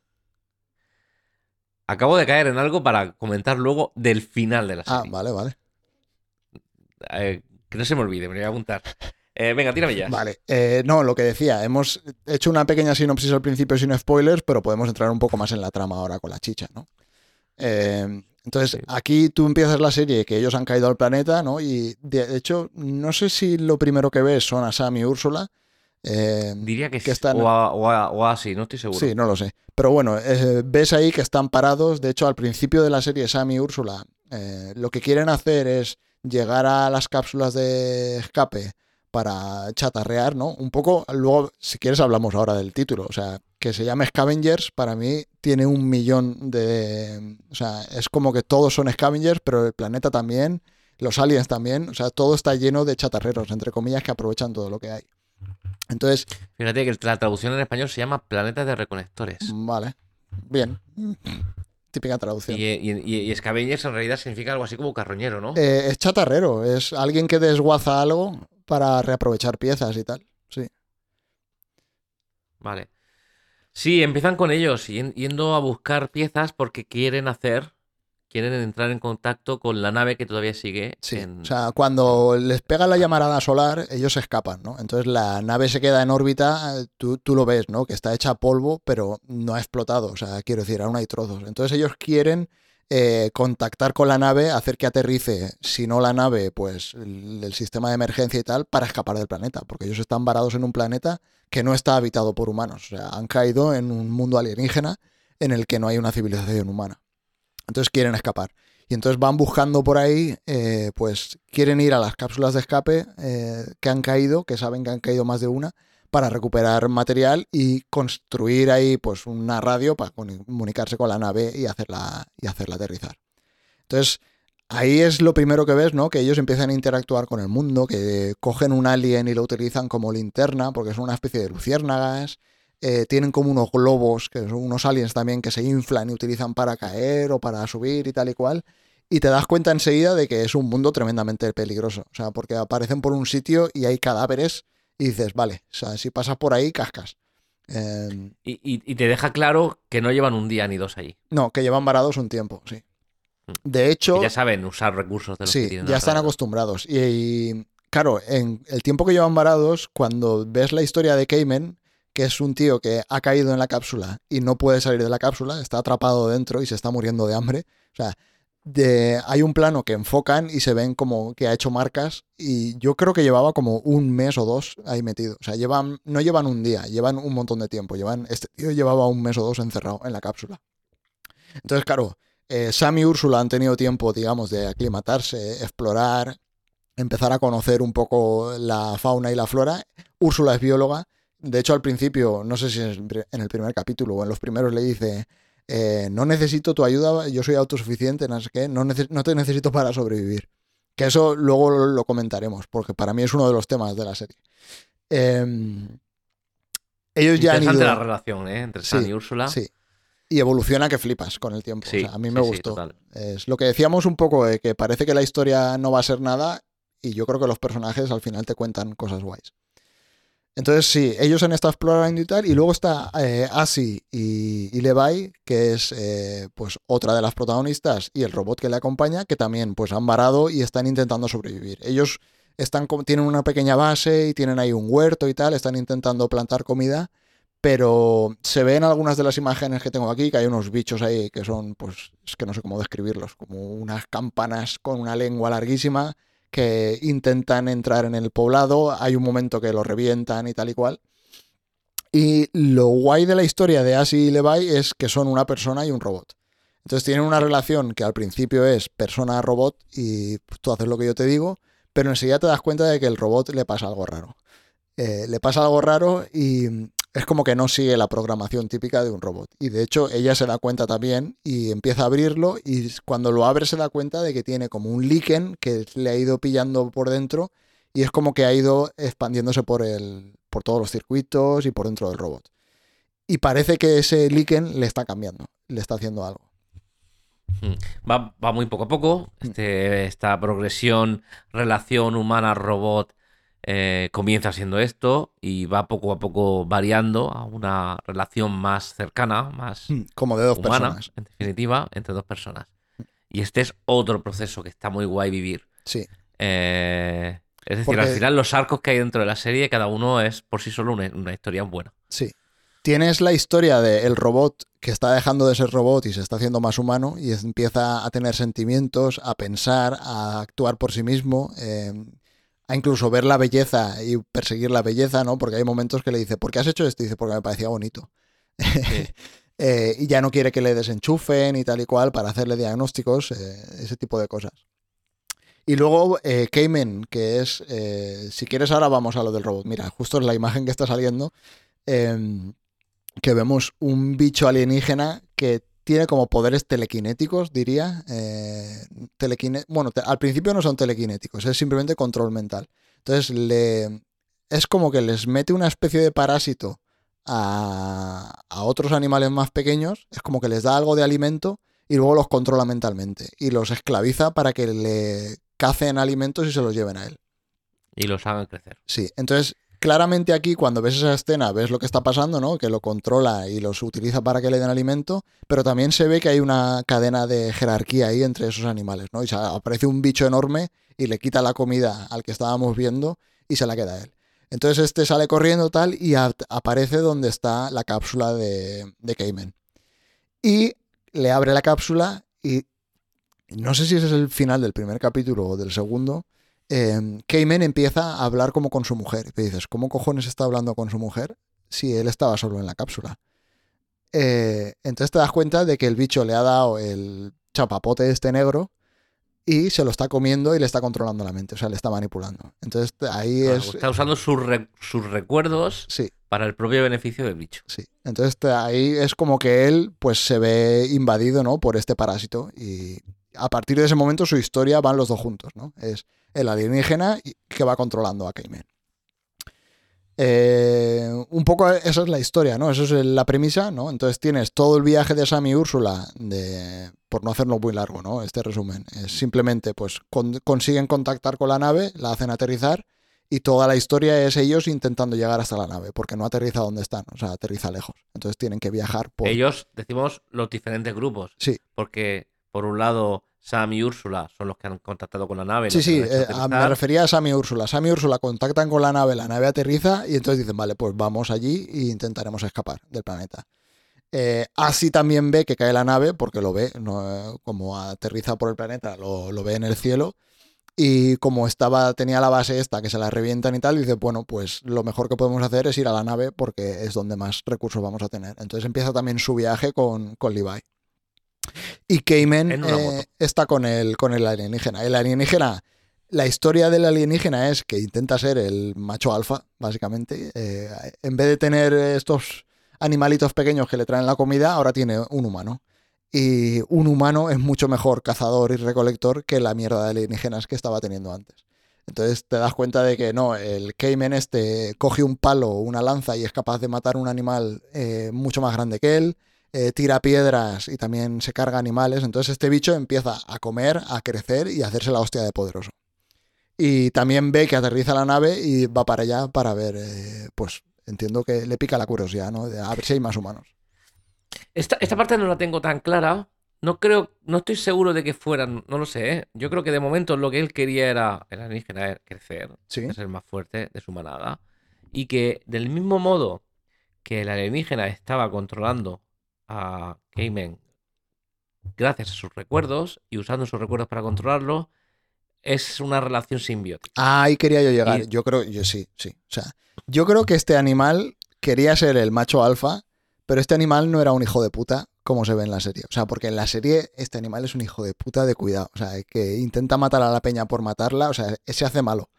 Acabo de caer en algo para comentar luego del final de la Ah, serie. vale, vale. Eh, que no se me olvide, me voy a apuntar. Eh, venga, tírame ya. Vale, eh, no, lo que decía, hemos hecho una pequeña sinopsis al principio sin spoilers, pero podemos entrar un poco más en la trama ahora con la chicha, ¿no? Eh, entonces, Sí. aquí tú empiezas la serie que ellos han caído al planeta, ¿no? Y de, de hecho, no sé si lo primero que ves son a Sam y Úrsula. Eh, Diría que, que están- o, a- o, a- o así, no estoy seguro. Sí, no lo sé. Pero bueno, eh, ves ahí que están parados. De hecho, al principio de la serie, Sam y Úrsula eh, lo que quieren hacer es llegar a las cápsulas de escape para chatarrear, ¿no? Un poco, luego, si quieres, hablamos ahora del título. O sea, que se llame Scavengers, para mí tiene un millón de... O sea, es como que todos son Scavengers, pero el planeta también, los aliens también. O sea, todo está lleno de chatarreros, entre comillas, que aprovechan todo lo que hay. Entonces, Fíjate que la traducción en español se llama Planetas de Reconectores. Vale. Bien. Típica traducción. Y, y, y- en realidad significa algo así como carroñero, ¿no? Eh, es chatarrero, es alguien que desguaza algo para reaprovechar piezas y tal. Sí. Vale. Sí, empiezan con ellos, yen- yendo a buscar piezas porque quieren hacer, quieren entrar en contacto con la nave que todavía sigue. Sí. en- O sea, cuando les pega la llamarada solar, ellos se escapan, ¿no? Entonces la nave se queda en órbita, eh, tú, tú lo ves, ¿no? Que está hecha polvo, pero no ha explotado. O sea, quiero decir, aún hay trozos. Entonces ellos quieren eh, contactar con la nave, hacer que aterrice, si no la nave, pues el, el sistema de emergencia y tal, para escapar del planeta. Porque ellos están varados en un planeta que no está habitado por humanos. O sea, han caído en un mundo alienígena en el que no hay una civilización humana. Entonces quieren escapar. Y entonces van buscando por ahí, eh, pues quieren ir a las cápsulas de escape eh, que han caído, que saben que han caído más de una, para recuperar material y construir ahí pues una radio para comunicarse con la nave y hacerla, y hacerla aterrizar. Entonces, ahí es lo primero que ves, ¿no? Que ellos empiezan a interactuar con el mundo, que cogen un alien y lo utilizan como linterna, porque son una especie de luciérnagas. Eh, tienen como unos globos, que son unos aliens también que se inflan y utilizan para caer o para subir y tal y cual. Y te das cuenta enseguida de que es un mundo tremendamente peligroso. O sea, porque aparecen por un sitio y hay cadáveres y dices, vale, o sea, si pasas por ahí, cascas. Eh, Y, y- y te deja claro que no llevan un día ni dos allí. no, que llevan varados un tiempo, sí. Mm. De hecho, ya saben usar recursos de los que sí, tienen ya están acostumbrados. Y, y, claro, en el tiempo que llevan varados, cuando ves la historia de Cayman, que es un tío que ha caído en la cápsula y no puede salir de la cápsula, está atrapado dentro y se está muriendo de hambre. O sea, hay un plano que enfocan y se ven como que ha hecho marcas y yo creo que llevaba como un mes o dos ahí metido. O sea, llevan, no llevan un día, llevan un montón de tiempo. Llevan, este tío llevaba un mes o dos encerrado en la cápsula. Entonces, claro, eh, Sam y Úrsula han tenido tiempo, digamos, de aclimatarse, explorar, empezar a conocer un poco la fauna y la flora. Úrsula es bióloga. De hecho, al principio, no sé si en el primer capítulo o en los primeros, le dice, eh, no necesito tu ayuda, yo soy autosuficiente, no sé qué, no, te necesito (laughs) para sobrevivir. Que eso luego lo, lo comentaremos, porque para mí es uno de los temas de la serie. Em, ellos ya han ido... la relación, ¿eh? Entre Sam Sí, y Úrsula. Sí. Y evoluciona que flipas con el tiempo. O Sí, sea, a mí me gustó. es lo que decíamos un poco de que parece que la historia no va a ser nada y yo creo que los personajes al final te cuentan cosas guays. Entonces sí, ellos han estado explorando y tal, y luego está eh, Asi y, y Levi, que es eh, pues otra de las protagonistas, y el robot que le acompaña, que también pues han varado y están intentando sobrevivir. Ellos están tienen una pequeña base y tienen ahí un huerto y tal, están intentando plantar comida, pero se ven algunas de las imágenes que tengo aquí que hay unos bichos ahí que son, pues, es que no sé cómo describirlos, como unas campanas con una lengua larguísima que intentan entrar en el poblado, hay un momento que lo revientan y tal y cual. Y lo guay de la historia de Asi y Levi es que son una persona y un robot. Entonces tienen una relación que al principio es persona-robot y tú haces lo que yo te digo, pero enseguida te das cuenta de que el robot le pasa algo raro. Eh, le pasa algo raro y es como que no sigue la programación típica de un robot. Y de hecho ella se da cuenta también y empieza a abrirlo y cuando lo abre se da cuenta de que tiene como un líquen que le ha ido pillando por dentro y es como que ha ido expandiéndose por, el, por todos los circuitos y por dentro del robot. Y parece que ese líquen le está cambiando, le está haciendo algo. Va, va muy poco a poco. Mm. Este, esta progresión, relación humana-robot eh, comienza siendo esto y va poco a poco variando a una relación más cercana, más Como de dos humana, personas. en definitiva, entre dos personas. Y este es otro proceso que está muy guay vivir. Sí, Eh, es decir, Porque- al final los arcos que hay dentro de la serie, cada uno es por sí solo una, una historia buena. sí. Tienes la historia del robot que está dejando de ser robot y se está haciendo más humano y empieza a tener sentimientos, a pensar, a actuar por sí mismo, eh, a incluso ver la belleza y perseguir la belleza, ¿no? Porque hay momentos que le dice, ¿por qué has hecho esto? Y dice, porque me parecía bonito. (laughs) Eh, y ya no quiere que le desenchufen y tal y cual para hacerle diagnósticos, eh, ese tipo de cosas. Y luego eh, Cayman, que es, eh, si quieres ahora vamos a lo del robot. Mira, justo es la imagen que está saliendo, em, que vemos un bicho alienígena que tiene como poderes telequinéticos, diría. eh, telequine- bueno, te- al principio no son telequinéticos, es simplemente control mental. Entonces le, es como que les mete una especie de parásito a, a otros animales más pequeños, es como que les da algo de alimento y luego los controla mentalmente y los esclaviza para que le cacen alimentos y se los lleven a él. Y los hagan crecer. Sí, entonces claramente aquí cuando ves esa escena ves lo que está pasando, ¿no? Que lo controla y los utiliza para que le den alimento, pero también se ve que hay una cadena de jerarquía ahí entre esos animales, ¿no? Y aparece un bicho enorme y le quita la comida al que estábamos viendo y se la queda a él. Entonces este sale corriendo tal y aparece donde está la cápsula de, de Cayman. Y le abre la cápsula y no sé si ese es el final del primer capítulo o del segundo, eh, Cayman empieza a hablar como con su mujer. Y te dices, ¿cómo cojones está hablando con su mujer si él estaba solo en la cápsula? Eh, entonces te das cuenta de que el bicho le ha dado el chapapote este negro y se lo está comiendo y le está controlando la mente, o sea, le está manipulando. Entonces ahí Ah, es... Está usando sus, re- sus recuerdos Sí, para el propio beneficio del bicho. sí. Entonces ahí es como que él pues se ve invadido, ¿no? Por este parásito y a partir de ese momento su historia van los dos juntos, ¿no? Es el alienígena que va controlando a Cayman. Eh, un poco esa es la historia, ¿no? Esa es la premisa, ¿no? Entonces tienes todo el viaje de Sam y Úrsula, de, por no hacerlo muy largo, ¿no? Este resumen. Es simplemente, pues, con- consiguen contactar con la nave, la hacen aterrizar y toda la historia es ellos intentando llegar hasta la nave, porque no aterriza donde están, o sea, aterriza lejos. Entonces tienen que viajar por... Ellos, decimos, los diferentes grupos. Sí. Porque, por un lado, Sam y Úrsula son los que han contactado con la nave. Sí, sí, eh, me refería a Sam y Úrsula. Sam y Úrsula contactan con la nave, la nave aterriza y entonces dicen, vale, pues vamos allí e intentaremos escapar del planeta. Eh, Así también ve que cae la nave, porque lo ve, no, como aterriza por el planeta, lo, lo ve en el cielo. Y como estaba, tenía la base esta, que se la revientan y tal, dice, bueno, pues lo mejor que podemos hacer es ir a la nave porque es donde más recursos vamos a tener. Entonces empieza también su viaje con, con Levi. Y Cayman eh, está con el, con el alienígena. El alienígena, la historia del alienígena es que intenta ser el macho alfa, básicamente. Eh, en vez de tener estos animalitos pequeños que le traen la comida, ahora tiene un humano. Y un humano es mucho mejor cazador y recolector que la mierda de alienígenas que estaba teniendo antes. Entonces te das cuenta de que no, el Cayman este coge un palo o una lanza y es capaz de matar un animal eh, mucho más grande que él, eh, tira piedras y también se carga animales. Entonces este bicho empieza a comer, a crecer y a hacerse la hostia de poderoso. Y también ve que aterriza la nave y va para allá para ver, eh, pues entiendo que le pica la curiosidad, ¿no? De a ver si hay más humanos. Esta, esta parte no la tengo tan clara. No creo, no estoy seguro de que fueran, no lo sé, ¿eh? Yo creo que de momento lo que él quería era, el alienígena, era crecer, Sí. ser más fuerte de su manada. Y que del mismo modo que el alienígena estaba controlando a Cayman gracias a sus recuerdos y usando sus recuerdos para controlarlo, es una relación simbiótica. Ahí quería yo llegar. Y- Yo creo, yo sí, sí. O sea, yo creo que este animal quería ser el macho alfa, pero este animal no era un hijo de puta como se ve en la serie. O sea, porque en la serie este animal es un hijo de puta de cuidado. O sea, que intenta matar a la peña por matarla. O sea, se hace malo.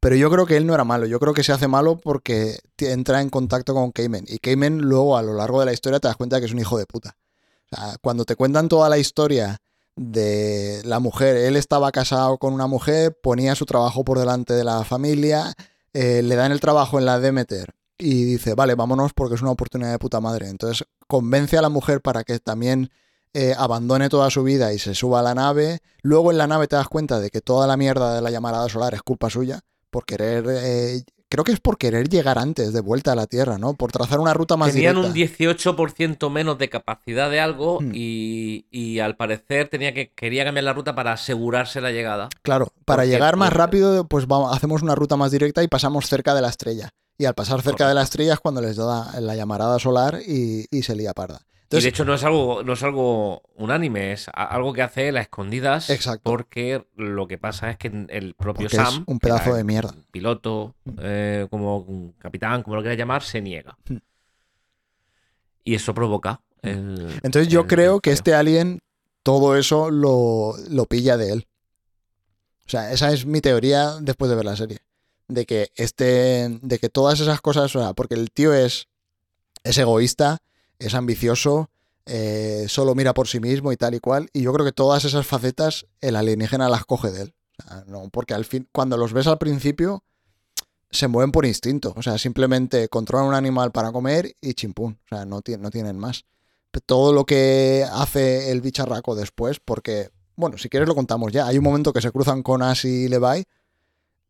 Pero yo creo que él no era malo. Yo creo que se hace malo porque entra en contacto con Cayman. Y Cayman luego a lo largo de la historia te das cuenta que es un hijo de puta. O sea, cuando te cuentan toda la historia de la mujer, él estaba casado con una mujer, ponía su trabajo por delante de la familia, eh, le dan el trabajo en la Demeter y dice, vale, vámonos porque es una oportunidad de puta madre. Entonces convence a la mujer para que también eh, abandone toda su vida y se suba a la nave. Luego en la nave te das cuenta de que toda la mierda de la llamarada solar es culpa suya por querer... eh, creo que es por querer llegar antes de vuelta a la Tierra, ¿no? Por trazar una ruta más Tenían directa. un 18% menos de capacidad de algo Hmm. y, y al parecer tenía que, quería cambiar la ruta para asegurarse la llegada. Claro, para Porque- llegar más porque- rápido, pues vamos, hacemos una ruta más directa y pasamos cerca de la estrella. Y al pasar cerca de la estrella es cuando les da la llamarada solar y, y se lía parda. Y de hecho no es algo, no es algo unánime, es algo que hace él a escondidas. Exacto. Porque lo que pasa es que el propio Porque es Sam, un pedazo de mierda. piloto, eh, como capitán, como lo quieras llamar, se niega. Hmm. Y eso provoca. el- entonces yo el creo que este alien todo eso lo, lo pilla de él. O sea, esa es mi teoría después de ver la serie. De que este. De que todas esas cosas. O sea, porque el tío es. Es egoísta, es ambicioso, eh, solo mira por sí mismo y tal y cual. Y yo creo que todas esas facetas el alienígena las coge de él. No, porque al fin, cuando los ves al principio, se mueven por instinto. O sea, simplemente controlan un animal para comer y chimpún. O sea, no, no tienen más. Todo lo que hace el bicharraco después, porque, bueno, si quieres lo contamos ya. Hay un momento que se cruzan con Ash y Levi.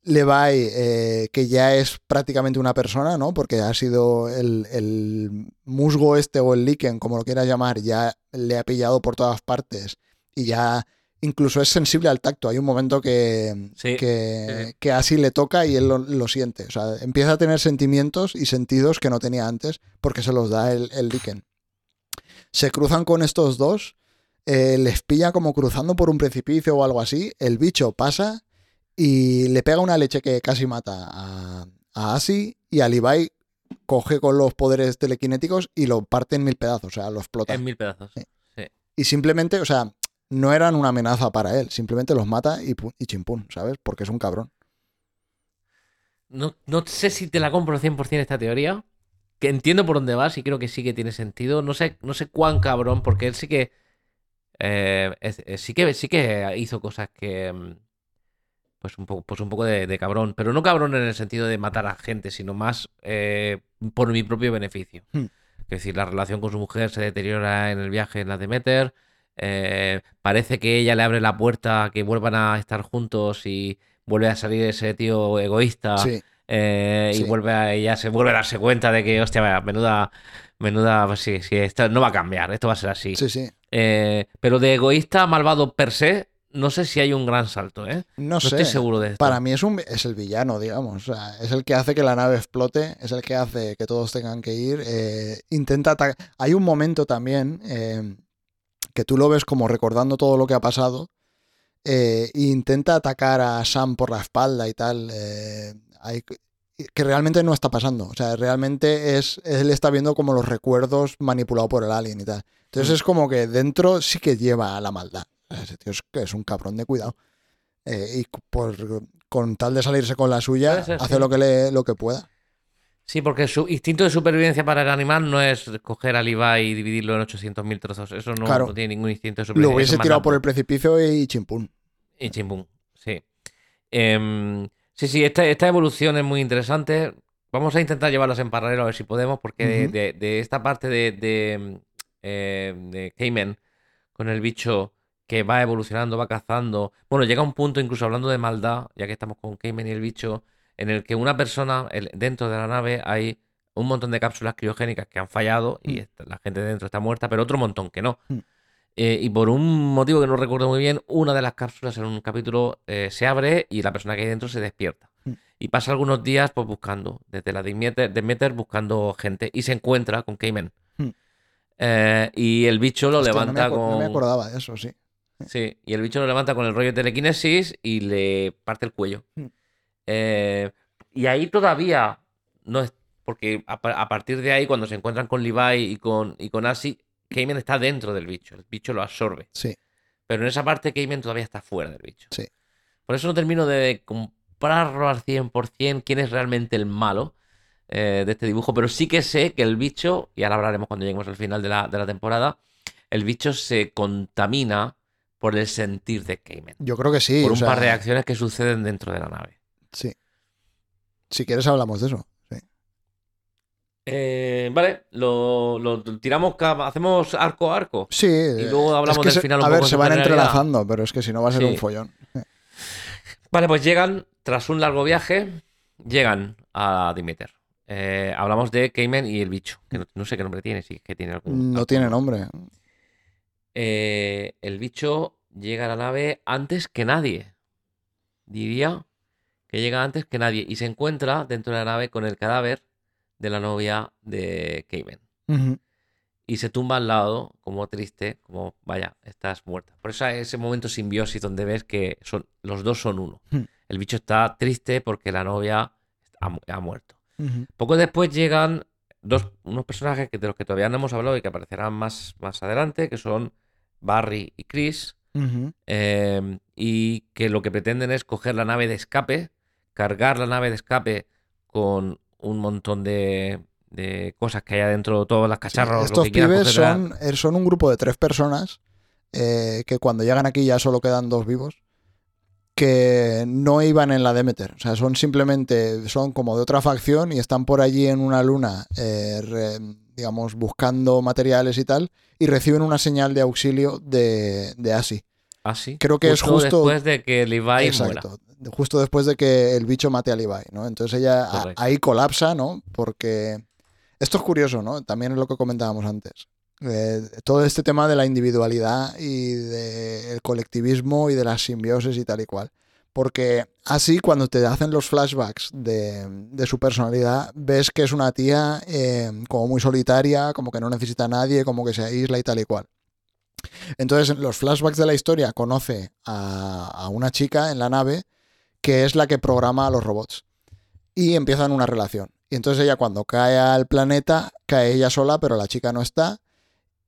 Levi, eh, que ya es prácticamente una persona, ¿no? Porque ha sido el, el musgo este o el líquen, como lo quieras llamar, ya le ha pillado por todas partes y ya incluso es sensible al tacto. Hay un momento que, Sí, que, sí, que así le toca y él lo, lo siente. O sea, empieza a tener sentimientos y sentidos que no tenía antes porque se los da el, el líquen. Se cruzan con estos dos, eh, les pilla como cruzando por un precipicio o algo así, el bicho pasa y le pega una leche que casi mata a, a Asi y a Levi coge con los poderes telequinéticos y lo parte en mil pedazos, o sea, lo explota. En mil pedazos. Sí. Sí. Y simplemente, o sea, no eran una amenaza para él, simplemente los mata y, y chimpún, ¿sabes? Porque es un cabrón. No, no sé si te la compro 100% esta teoría. Que entiendo por dónde vas y creo que sí que tiene sentido. No sé, no sé cuán cabrón, porque él sí que. eh, es- es- sí que sí que hizo cosas que. Pues un poco, pues un poco de, de cabrón. Pero no cabrón en el sentido de matar a gente, sino más eh, por mi propio beneficio. Hmm. Es decir, la relación con su mujer se deteriora en el viaje en la Demeter. eh, parece que ella le abre la puerta a que vuelvan a estar juntos y vuelve a salir ese tío egoísta. Sí, Eh, Sí. Y vuelve a, ella se vuelve a darse cuenta de que, hostia, menuda, menuda, pues sí, sí, esto no va a cambiar, esto va a ser así. sí, sí. Eh, pero de egoísta, malvado per se, no sé si hay un gran salto, ¿eh? No, No sé. estoy seguro de esto. Para mí es, un, es el villano, digamos. O sea, es el que hace que la nave explote, es el que hace que todos tengan que ir. eh, intenta atacar. Hay un momento también eh, que tú lo ves como recordando todo lo que ha pasado. eh, e intenta atacar a Sam por la espalda y tal. hay- que realmente no está pasando. O sea, realmente es. Él está viendo como los recuerdos manipulados por el alien y tal. Entonces Mm. es como que dentro sí que lleva a la maldad. Ese tío es, un cabrón de cuidado. Eh, y por, con tal de salirse con la suya, ser, hace sí. lo que, le, lo que pueda. Sí, porque su instinto de supervivencia para el animal no es coger al Ibai y dividirlo en 800.000 trozos. Eso no, Claro. no tiene ningún instinto de Lo supervivencia. hubiese eso es tirado por el precipicio y chimpún. Y chimpum, sí. Em, sí, sí, esta, esta evolución es muy interesante. Vamos a intentar llevarlas en paralelo a ver si podemos, porque de- Ujú. de, de esta parte de, de, eh, de Cayman con el bicho que va evolucionando, va cazando. Bueno, llega un punto, incluso hablando de maldad, ya que estamos con Cayman y el bicho, en el que una persona, el- dentro de la nave hay un montón de cápsulas criogénicas que han fallado y Mm. esta- la gente dentro está muerta, pero otro montón que no. Mm. Eh, y por un motivo que no recuerdo muy bien, una de las cápsulas en un capítulo eh, se abre y la persona que hay dentro se despierta. Mm. Y pasa algunos días pues buscando, desde la Demeter, Demeter buscando gente y se encuentra con Cayman. Mm. Eh, y el bicho lo Hostia, no me levanta acu- con... No me acordaba de eso, sí. Sí, y el bicho lo levanta con el rollo de telequinesis y le parte el cuello. Hmm. Eh, y ahí todavía no es. Porque a partir de ahí, cuando se encuentran con Levi y con, y con Asi, Cayman está dentro del bicho. El bicho lo absorbe. Sí. Pero en esa parte, Cayman todavía está fuera del bicho. Sí. Por eso no termino de comprarlo al 100% quién es realmente el malo eh, de este dibujo. Pero sí que sé que el bicho, y ahora hablaremos cuando lleguemos al final de la, de la temporada, el bicho se contamina por el sentir de Cayman. Yo creo que sí. por o un sea, par de acciones que suceden dentro de la nave. Sí. Si quieres hablamos de eso. sí. Eh, vale, lo, lo tiramos, hacemos arco a arco. Sí. Y luego hablamos es que del se- final un A ver, poco se van entrelazando, pero es que si no va a ser Sí. un follón. (laughs) Vale, pues llegan, tras un largo viaje, llegan a Demeter. Eh, hablamos de Cayman y el bicho, que no, no sé qué nombre tiene, si es que tiene algún. No algún tiene nombre. Eh, el bicho llega a la nave antes que nadie. Diría que llega antes que nadie. Y se encuentra dentro de la nave con el cadáver de la novia de Cayman. Ujú. Y se tumba al lado, como triste, como vaya, estás muerta. Por eso hay ese momento simbiosis donde ves que son, los dos son uno. Hmm. El bicho está triste porque la novia ha, mu- ha muerto. Poco después llegan dos, unos personajes que, de los que todavía no hemos hablado y que aparecerán más, más adelante, que son Barry y Chris, eh, y que lo que pretenden es coger la nave de escape, cargar la nave de escape con un montón de, de cosas que hay adentro, todas las cacharros, lo Estos que quieran pibes son, eh, son un grupo de tres personas eh, que cuando llegan aquí ya solo quedan dos vivos que no iban en la Demeter. O sea, son simplemente, son como de otra facción y están por allí en una luna, eh, re- digamos, buscando materiales y tal, y reciben una señal de auxilio de, de Asi. Ah, sí. Creo que es justo- después de que Levi muera. Exacto. Justo después de que el bicho mate a Levi, ¿no? Entonces ella a- ahí colapsa, ¿no? Porque esto es curioso, ¿no? También es lo que comentábamos antes. Eh, todo este tema de la individualidad y del colectivismo y de las simbiosis y tal y cual. Porque así cuando te hacen los flashbacks de, de su personalidad, ves que es una tía eh, como muy solitaria, como que no necesita a nadie, como que se aísla y tal y cual. Entonces, en los flashbacks de la historia conoce a, a una chica en la nave que es la que programa a los robots. Y empiezan una relación. Y entonces ella cuando cae al planeta, cae ella sola, pero la chica no está.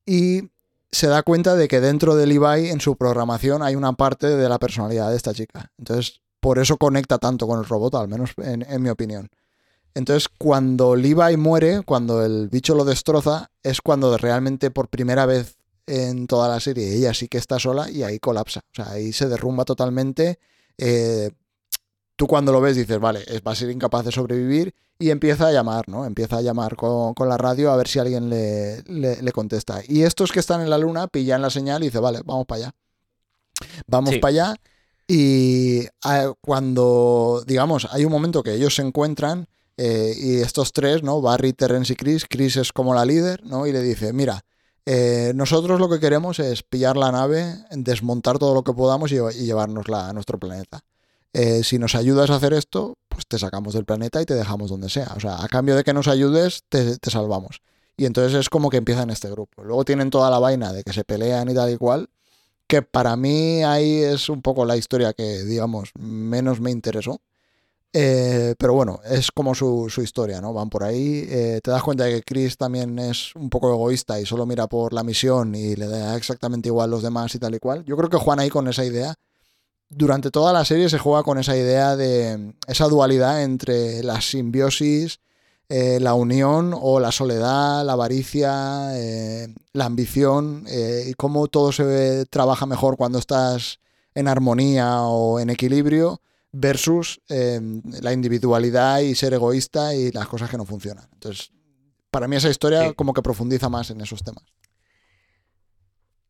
Y se da cuenta de que dentro de Levi, en su programación, hay una parte de la personalidad de esta chica. Entonces, por eso conecta tanto con el robot, al menos en, mi opinión. Entonces, cuando Levi muere, cuando el bicho lo destroza, es cuando realmente por primera vez en toda la serie ella sí que está sola y ahí colapsa. O sea, ahí se derrumba totalmente. Eh, tú cuando lo ves dices, vale, es- va a ser incapaz de sobrevivir y empieza a llamar, ¿no? Empieza a llamar con, con la radio a ver si alguien le, le- le contesta. Y estos que están en la luna pillan la señal y dice, vale, vamos para allá. Vamos Sí. para allá y ah, cuando, digamos, hay un momento que ellos se encuentran eh, y estos tres, ¿no? Barry, Terrence y Chris, Chris es como la líder, ¿no? Y le dice, mira, Eh, nosotros lo que queremos es pillar la nave, desmontar todo lo que podamos y, y llevárnosla a nuestro planeta. Eh, si nos ayudas a hacer esto, pues te sacamos del planeta y te dejamos donde sea. O sea, a cambio de que nos ayudes, te, te salvamos. Y entonces es como que empiezan este grupo. Luego tienen toda la vaina de que se pelean y tal y cual, que para mí ahí es un poco la historia que, digamos, menos me interesó. Eh, pero bueno, es como su, su historia, ¿no? Van por ahí. eh, te das cuenta de que Chris también es un poco egoísta y solo mira por la misión y le da exactamente igual los demás y tal y cual. Yo creo que Juan ahí con esa idea. Durante toda la serie se juega con esa idea de esa dualidad entre la simbiosis, eh, la unión o la soledad, la avaricia, eh, la ambición eh, y cómo todo se ve- trabaja mejor cuando estás en armonía o en equilibrio versus eh, la individualidad y ser egoísta y las cosas que no funcionan. Entonces, para mí esa historia Sí. como que profundiza más en esos temas.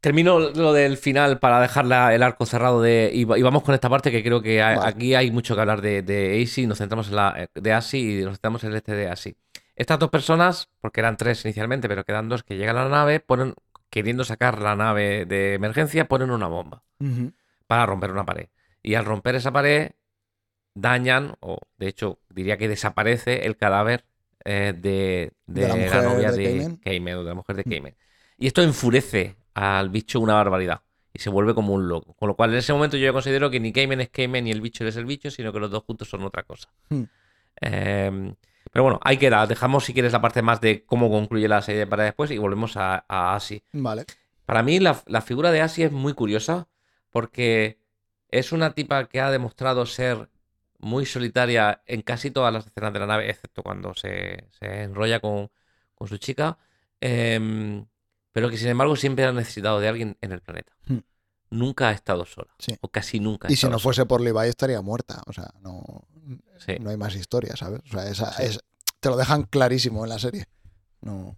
Termino lo del final para dejar la- el arco cerrado de. Y, va- y vamos con esta parte que creo que hay- Vale. aquí hay mucho que hablar de, de AC. Nos centramos en la de ASI y nos centramos en el este de ASI. Estas dos personas, porque eran tres inicialmente, pero quedan dos que llegan a la nave, ponen, queriendo sacar la nave de emergencia, ponen una bomba para romper una pared. Y al romper esa pared, dañan, o de hecho, diría que desaparece el cadáver eh, de, De de la novia de Cayman. Cayman, o de la mujer de Mm. Cayman. Y esto enfurece al bicho una barbaridad. Y se vuelve como un loco. Con lo cual, en ese momento yo considero que ni Cayman es Cayman ni el bicho es el bicho, sino que los dos juntos son otra cosa. Hmm. Eh, pero bueno, ahí queda. Dejamos, si quieres, la parte más de cómo concluye la serie para después y volvemos a, a Asi. Vale. Para mí la, la figura de Asi es muy curiosa porque es una tipa que ha demostrado ser muy solitaria en casi todas las escenas de la nave, excepto cuando se, se enrolla con, con su chica, em, pero que sin embargo siempre ha necesitado de alguien en el planeta. Hmm. Nunca ha estado sola, Sí. o casi nunca. ha Y si no sola. fuese por Levi estaría muerta. O sea, no, Sí. no hay más historia, ¿sabes? O sea, esa, Sí. es, te lo dejan clarísimo en la serie. No.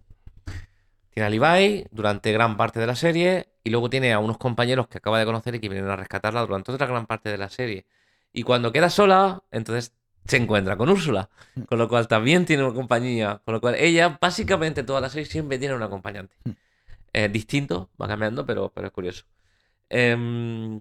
Tiene a Levi durante gran parte de la serie y luego tiene a unos compañeros que acaba de conocer y que vienen a rescatarla durante otra gran parte de la serie. Y cuando queda sola, entonces se encuentra con Úrsula, Mm. con lo cual también tiene una compañía, con lo cual ella básicamente toda la serie siempre tiene un acompañante. Mm. Eh, distinto, va cambiando, pero, pero es curioso. Em,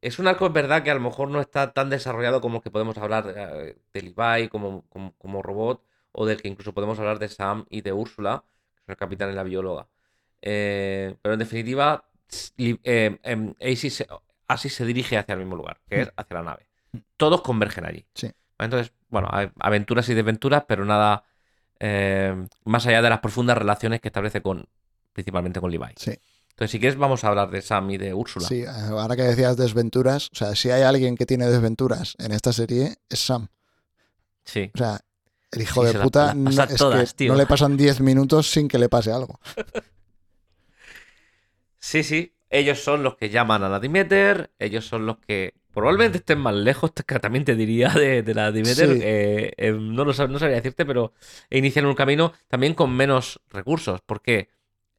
es un arco, es verdad, que a lo mejor no está tan desarrollado como el que podemos hablar eh, de Levi como, como, como robot, o del que incluso podemos hablar de Sam y de Úrsula, que es el capitán y la bióloga. Eh, pero en definitiva, eh, em, Ace se- así se dirige hacia el mismo lugar, que es hacia la nave. Todos convergen allí. Sí. Entonces, bueno, aventuras y desventuras, pero nada eh, más allá de las profundas relaciones que establece con, principalmente con Levi. Sí. Entonces, si quieres, vamos a hablar de Sam y de Úrsula. Sí, ahora que decías desventuras, o sea, si hay alguien que tiene desventuras en esta serie, es Sam. Sí. O sea, el hijo Sí, de puta no, pasa es todas, que tío. no le pasan 10 minutos sin que le pase algo. (laughs) Sí, sí. Ellos son los que llaman a la Dimeter. Ellos son los que probablemente estén más lejos, (laughs) también te diría, de, de la Dimeter. Sí. Eh, eh, no lo sab- no sabría decirte, pero inician un camino también con menos recursos. Porque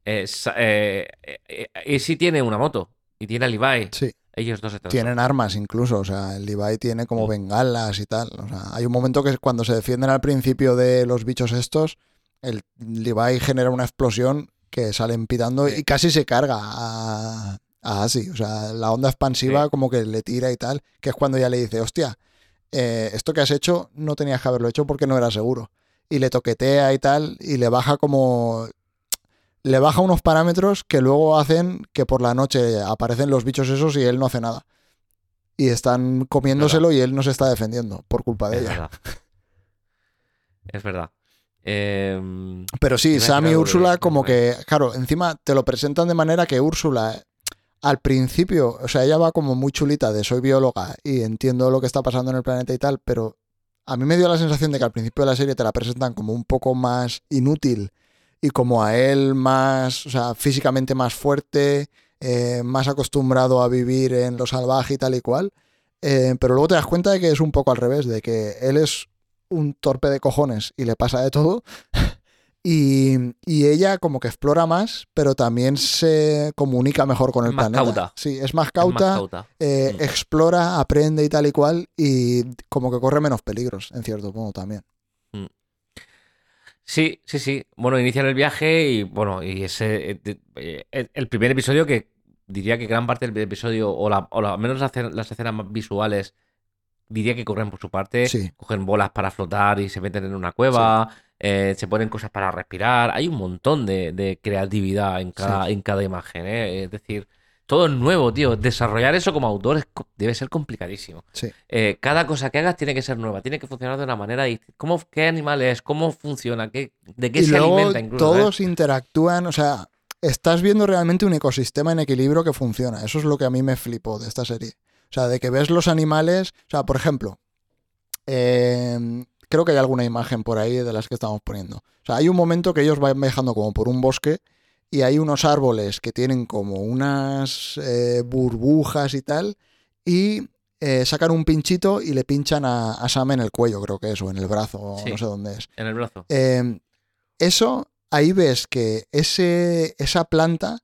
eh, sa- eh, eh, eh, sí tiene una moto y tiene a Levi. Sí. Ellos dos están Tienen armas incluso, o sea, el Levi tiene como Mm. bengalas y tal. O sea, hay un momento que cuando se defienden al principio de los bichos estos, el Levi genera una explosión que salen pitando y casi se carga a, a Asi. O sea, la onda expansiva Sí. como que le tira y tal, que es cuando ya le dice, hostia, eh, esto que has hecho no tenías que haberlo hecho porque no era seguro. Y le toquetea y tal, y le baja como... Le baja unos parámetros que luego hacen que por la noche aparecen los bichos esos y él no hace nada. Y están comiéndoselo y él no se está defendiendo por culpa de Es ella. verdad. Es verdad. Em, Pero sí, Sam y Úrsula como que, claro, encima te lo presentan de manera que Úrsula al principio, o sea, ella va como muy chulita de soy bióloga y entiendo lo que está pasando en el planeta y tal, pero a mí me dio la sensación de que al principio de la serie te la presentan como un poco más inútil y como a él más, o sea, físicamente más fuerte, eh, más acostumbrado a vivir en lo salvaje y tal y cual. Eh, pero luego te das cuenta de que es un poco al revés, de que él es un torpe de cojones y le pasa de todo. Y, y ella como que explora más, pero también se comunica mejor con el Es más planeta. cauta. Sí, es más es más cauta, cauta. eh, Mm. explora, aprende y tal y cual, y como que corre menos peligros, en cierto modo también. Sí, sí, sí. Bueno, inician el viaje y bueno, y ese eh, eh, el, primer episodio que diría que gran parte del episodio, o, la, o la- al menos las, las escenas más visuales, diría que corren por su parte, Sí. cogen bolas para flotar y se meten en una cueva, eh, se ponen cosas para respirar. Hay un montón de, de creatividad en cada, en cada imagen, ¿eh? Es decir, todo es nuevo, tío. Desarrollar eso como autor es co- debe ser complicadísimo. Sí. Eh, cada cosa que hagas tiene que ser nueva, tiene que funcionar de una manera distinta. ¿Cómo, ¿Qué animal es? ¿Cómo funciona? ¿Qué, ¿De qué y se luego alimenta incluso? todos interactúan, o sea, estás viendo realmente un ecosistema en equilibrio que funciona. Eso es lo que a mí me flipó de esta serie. O sea, de que ves los animales, o sea, por ejemplo, eh, creo que hay alguna imagen por ahí de las que estamos poniendo. O sea, hay un momento que ellos van viajando como por un bosque y hay unos árboles que tienen como unas eh, burbujas y tal y eh, sacan un pinchito y le pinchan a, a Sam en el cuello, creo que es, o en el brazo, Sí. no sé dónde es. En el brazo. Eh, eso, ahí ves que ese, esa planta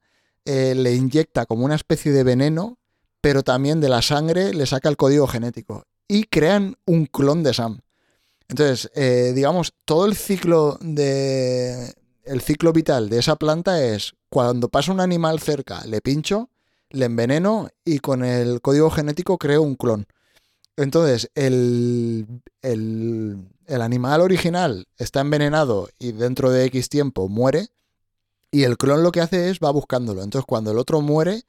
eh, le inyecta como una especie de veneno, pero también de la sangre le saca el código genético y crean un clon de Sam. Entonces, eh, digamos, todo el ciclo de el ciclo vital de esa planta es cuando pasa un animal cerca, le pincho, le enveneno y con el código genético creo un clon. Entonces, el, el, animal original está envenenado y dentro de X tiempo muere. Y el clon lo que hace es va buscándolo. Entonces, cuando el otro muere,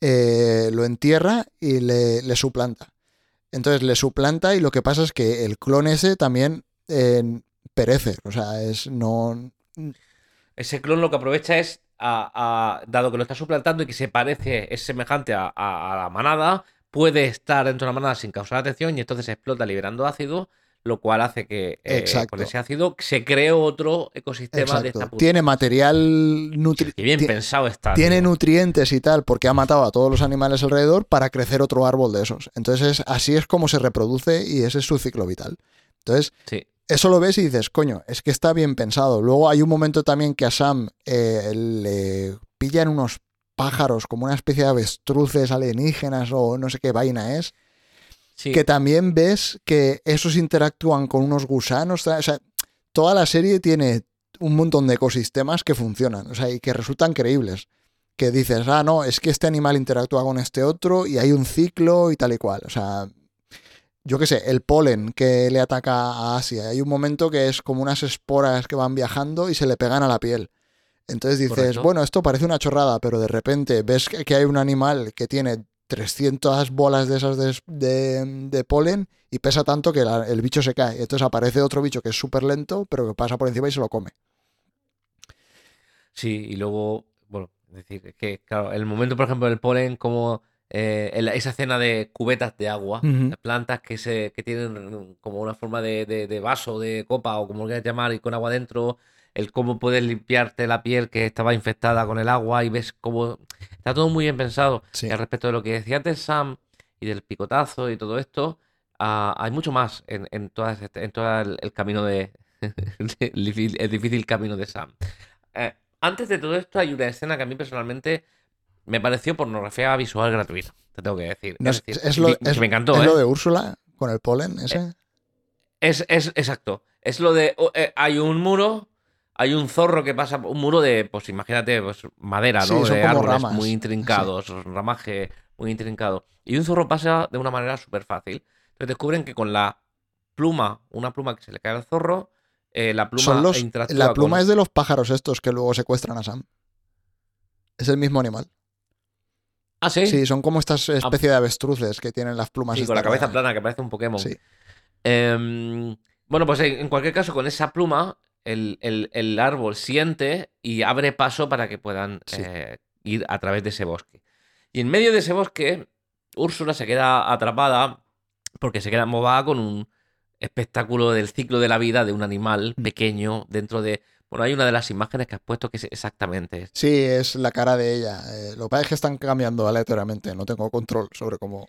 eh, lo entierra y le, le suplanta. Entonces, le suplanta y lo que pasa es que el clon ese también eh, perece. O sea, es no. Ese clon lo que aprovecha es, a- dado que lo está suplantando y que se parece, es semejante a, a- a la manada, puede estar dentro de la manada sin causar atención y entonces explota liberando ácido, lo cual hace que eh, con ese ácido se cree otro ecosistema de esta puta. Tiene material nutri- Qué bien pensado está. tiene tío. nutrientes y tal, porque ha matado a todos los animales alrededor para crecer otro árbol de esos. Entonces, es- así es como se reproduce y ese es su ciclo vital. Entonces, Sí. eso lo ves y dices, coño, es que está bien pensado. Luego hay un momento también que a Sam eh, le pillan unos pájaros como una especie de avestruces alienígenas o no sé qué vaina es, Sí. que también ves que esos interactúan con unos gusanos. O sea, toda la serie tiene un montón de ecosistemas que funcionan, o sea, y que resultan creíbles. Que dices, ah, no, es que este animal interactúa con este otro y hay un ciclo y tal y cual. O sea, yo qué sé, el polen que le ataca a Asia. Hay un momento que es como unas esporas que van viajando y se le pegan a la piel. Entonces dices, Correcto. bueno, esto parece una chorrada, pero de repente ves que que hay un animal que tiene 300 bolas de esas de, de- de polen y pesa tanto que la- el bicho se cae. Entonces aparece otro bicho que es súper lento, pero que pasa por encima y se lo come. Sí, y luego, bueno, es decir, que, claro, el momento, por ejemplo, del polen, como eh, esa escena de cubetas de agua, plantas que se que tienen como una forma de, de- de vaso, de copa o como lo quieras llamar, y con agua dentro, el cómo puedes limpiarte la piel que estaba infectada con el agua y ves cómo está todo muy bien pensado. Sí. Y al respecto de lo que decía antes Sam y del picotazo y todo esto, ah, hay mucho más en, en, todas este- en todo el, el camino de, (laughs) el difícil- el difícil camino de Sam. Eh, antes de todo esto hay una escena que a mí personalmente me pareció pornografía visual gratuita, te tengo que decir. No, es es, decir, es lo, es- me encantó, es ¿eh? lo de Úrsula con el polen ese. Es, es exacto. Es lo de. oh, eh, hay un muro. Hay un zorro que pasa. Un muro de. Pues imagínate, pues madera, ¿no? de árboles ramas, muy sí. intrincados. Ramaje muy intrincado. Y un zorro pasa de una manera súper fácil. Entonces descubren que con la pluma, una pluma que se le cae al zorro, eh, la pluma Son los, la pluma con- es de los pájaros estos que luego secuestran a Sam. Es el mismo animal. Ah, sí. Sí, son como estas especie de avestruces que tienen las plumas. Sí, con la cabeza plana, que parece un Pokémon. Sí. Em, bueno, pues en cualquier caso, con esa pluma, el, el- el árbol siente y abre paso para que puedan Sí. eh, ir a través de ese bosque. Y en medio de ese bosque, Úrsula se queda atrapada porque se queda embobada con un espectáculo del ciclo de la vida de un animal Mm. pequeño dentro de... Bueno, hay una de las imágenes que has puesto que es exactamente. Sí, es la cara de ella. Eh, lo que pasa es que están cambiando aleatoriamente. No tengo control sobre cómo.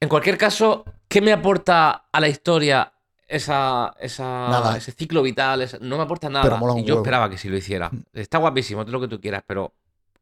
En cualquier caso, ¿qué me aporta a la historia esa, esa, Nada. ese ciclo vital? esa- no me aporta nada. Y yo huevo. esperaba que sí lo hiciera. Está guapísimo, todo lo que tú quieras, pero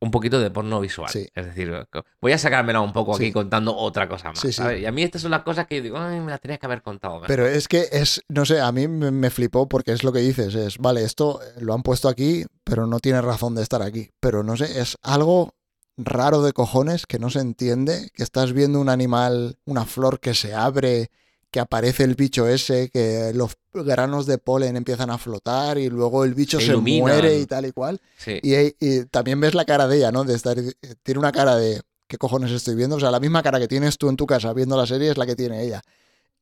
un poquito de porno visual. Sí. Es decir, voy a sacármela un poco aquí contando otra cosa más. Sí, sí. ¿sabes? Y a mí estas son las cosas que yo digo, ay, me las tenías que haber contado. mejor". Pero es que es, no sé, a mí me, me flipó porque es lo que dices, es, vale, esto lo han puesto aquí, pero no tiene razón de estar aquí. Pero no sé, es algo raro de cojones que no se entiende, que estás viendo un animal, una flor que se abre, que aparece el bicho ese, que los granos de polen empiezan a flotar y luego el bicho Se muere y tal y cual. Sí. Y, y también ves la cara de ella, ¿no? De estar, tiene una cara de, ¿qué cojones estoy viendo? O sea, la misma cara que tienes tú en tu casa viendo la serie es la que tiene ella.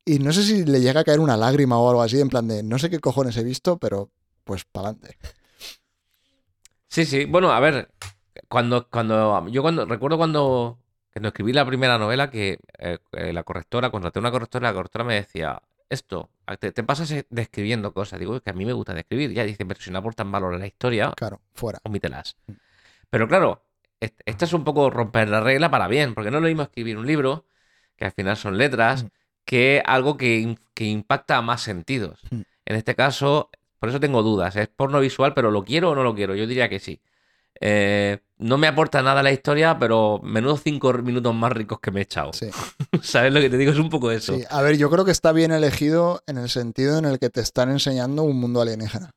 Y no sé si le llega a caer una lágrima o algo así, en plan de, no sé qué cojones he visto, pero pues para adelante. Sí, sí. Bueno, a ver, cuando, cuando yo cuando recuerdo cuando, cuando escribí la primera novela que eh, eh, la correctora, contraté una correctora, la correctora me decía, esto, te, te pasas eh, describiendo cosas. Digo, es que a mí me gusta describir. Ya dice, pero si no aportan valor a la historia, Claro, fuera. omítelas. Pero claro, est- esto es un poco romper la regla para bien, porque no es lo mismo escribir un libro, que al final son letras, Mm. que algo que impacta a más sentidos. Mm. En este caso, por eso tengo dudas. ¿Es porno visual, pero lo quiero o no lo quiero? Yo diría que sí. Eh, no me aporta nada la historia, pero menudo cinco minutos más ricos que me he echado. Sí, (laughs) ¿Sabes lo que te digo? Es un poco eso. sí. A ver, yo creo que está bien elegido en el sentido en el que te están enseñando un mundo alienígena.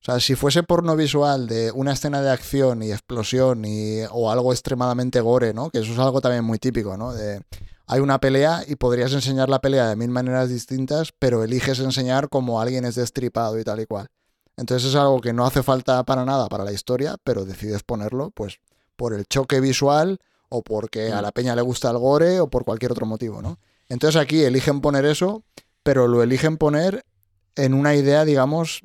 O sea, si fuese porno visual de una escena de acción y explosión y, o algo extremadamente gore, ¿no? Que eso es algo también muy típico, ¿no? De, hay una pelea y podrías enseñar la pelea de mil maneras distintas, pero eliges enseñar como alguien es destripado y tal y cual. Entonces es algo que no hace falta para nada para la historia, pero decides ponerlo, pues, por el choque visual o porque a la peña le gusta el gore o por cualquier otro motivo, ¿no? Entonces aquí eligen poner eso, pero lo eligen poner en una idea, digamos,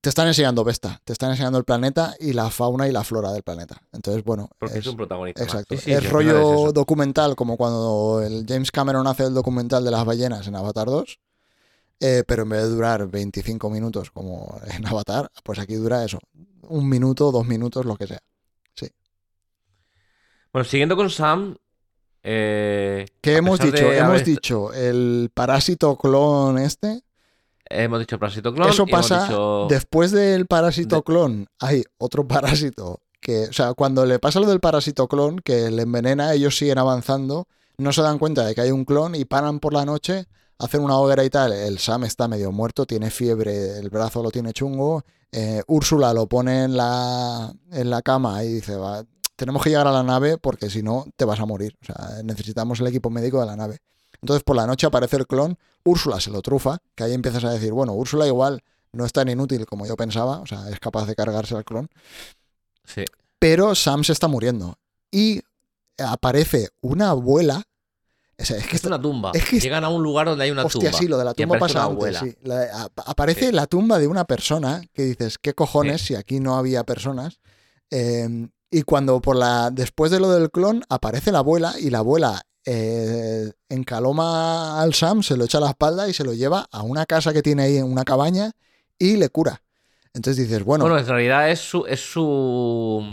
te están enseñando Vesta, te están enseñando el planeta y la fauna y la flora del planeta. Entonces, bueno, Porque es, es, un protagonista. exacto. Sí, sí, es rollo es documental, como cuando el James Cameron hace el documental de las ballenas en Avatar 2, eh, pero en vez de durar 25 minutos como (laughs) en Avatar, pues aquí dura eso, un minuto, dos minutos, lo que sea. Bueno, siguiendo con Sam. Eh, ¿Qué hemos dicho? de Hemos dicho el parásito clon este. Hemos dicho parásito clon. Eso pasa dicho- después del parásito de- clon. Hay otro parásito que, o sea, cuando le pasa lo del parásito clon que le envenena, ellos siguen avanzando, no se dan cuenta de que hay un clon y paran por la noche, hacen una hoguera y tal. El Sam está medio muerto, tiene fiebre, el brazo lo tiene chungo. eh, Úrsula lo pone en la, en la cama y dice, va, tenemos que llegar a la nave porque si no te vas a morir. O sea, necesitamos el equipo médico de la nave. Entonces por la noche aparece el clon, Úrsula se lo trufa, que ahí empiezas a decir, bueno, Úrsula igual no es tan inútil como yo pensaba, o sea, es capaz de cargarse al clon, Sí. pero Sam se está muriendo. Y aparece una abuela, o sea, es que Es una tumba. es que es- Llegan a un lugar donde hay una Hostia, tumba. sí, lo de la tumba pasa antes, sí. La- a- aparece Sí. la tumba de una persona que dices, ¿qué cojones si aquí no había personas? Eh, y cuando por la después de lo del clon aparece la abuela y la abuela eh, encaloma al Sam, se lo echa a la espalda y se lo lleva a una casa que tiene ahí en una cabaña y le cura. Entonces dices, bueno, Bueno, en realidad es su, es su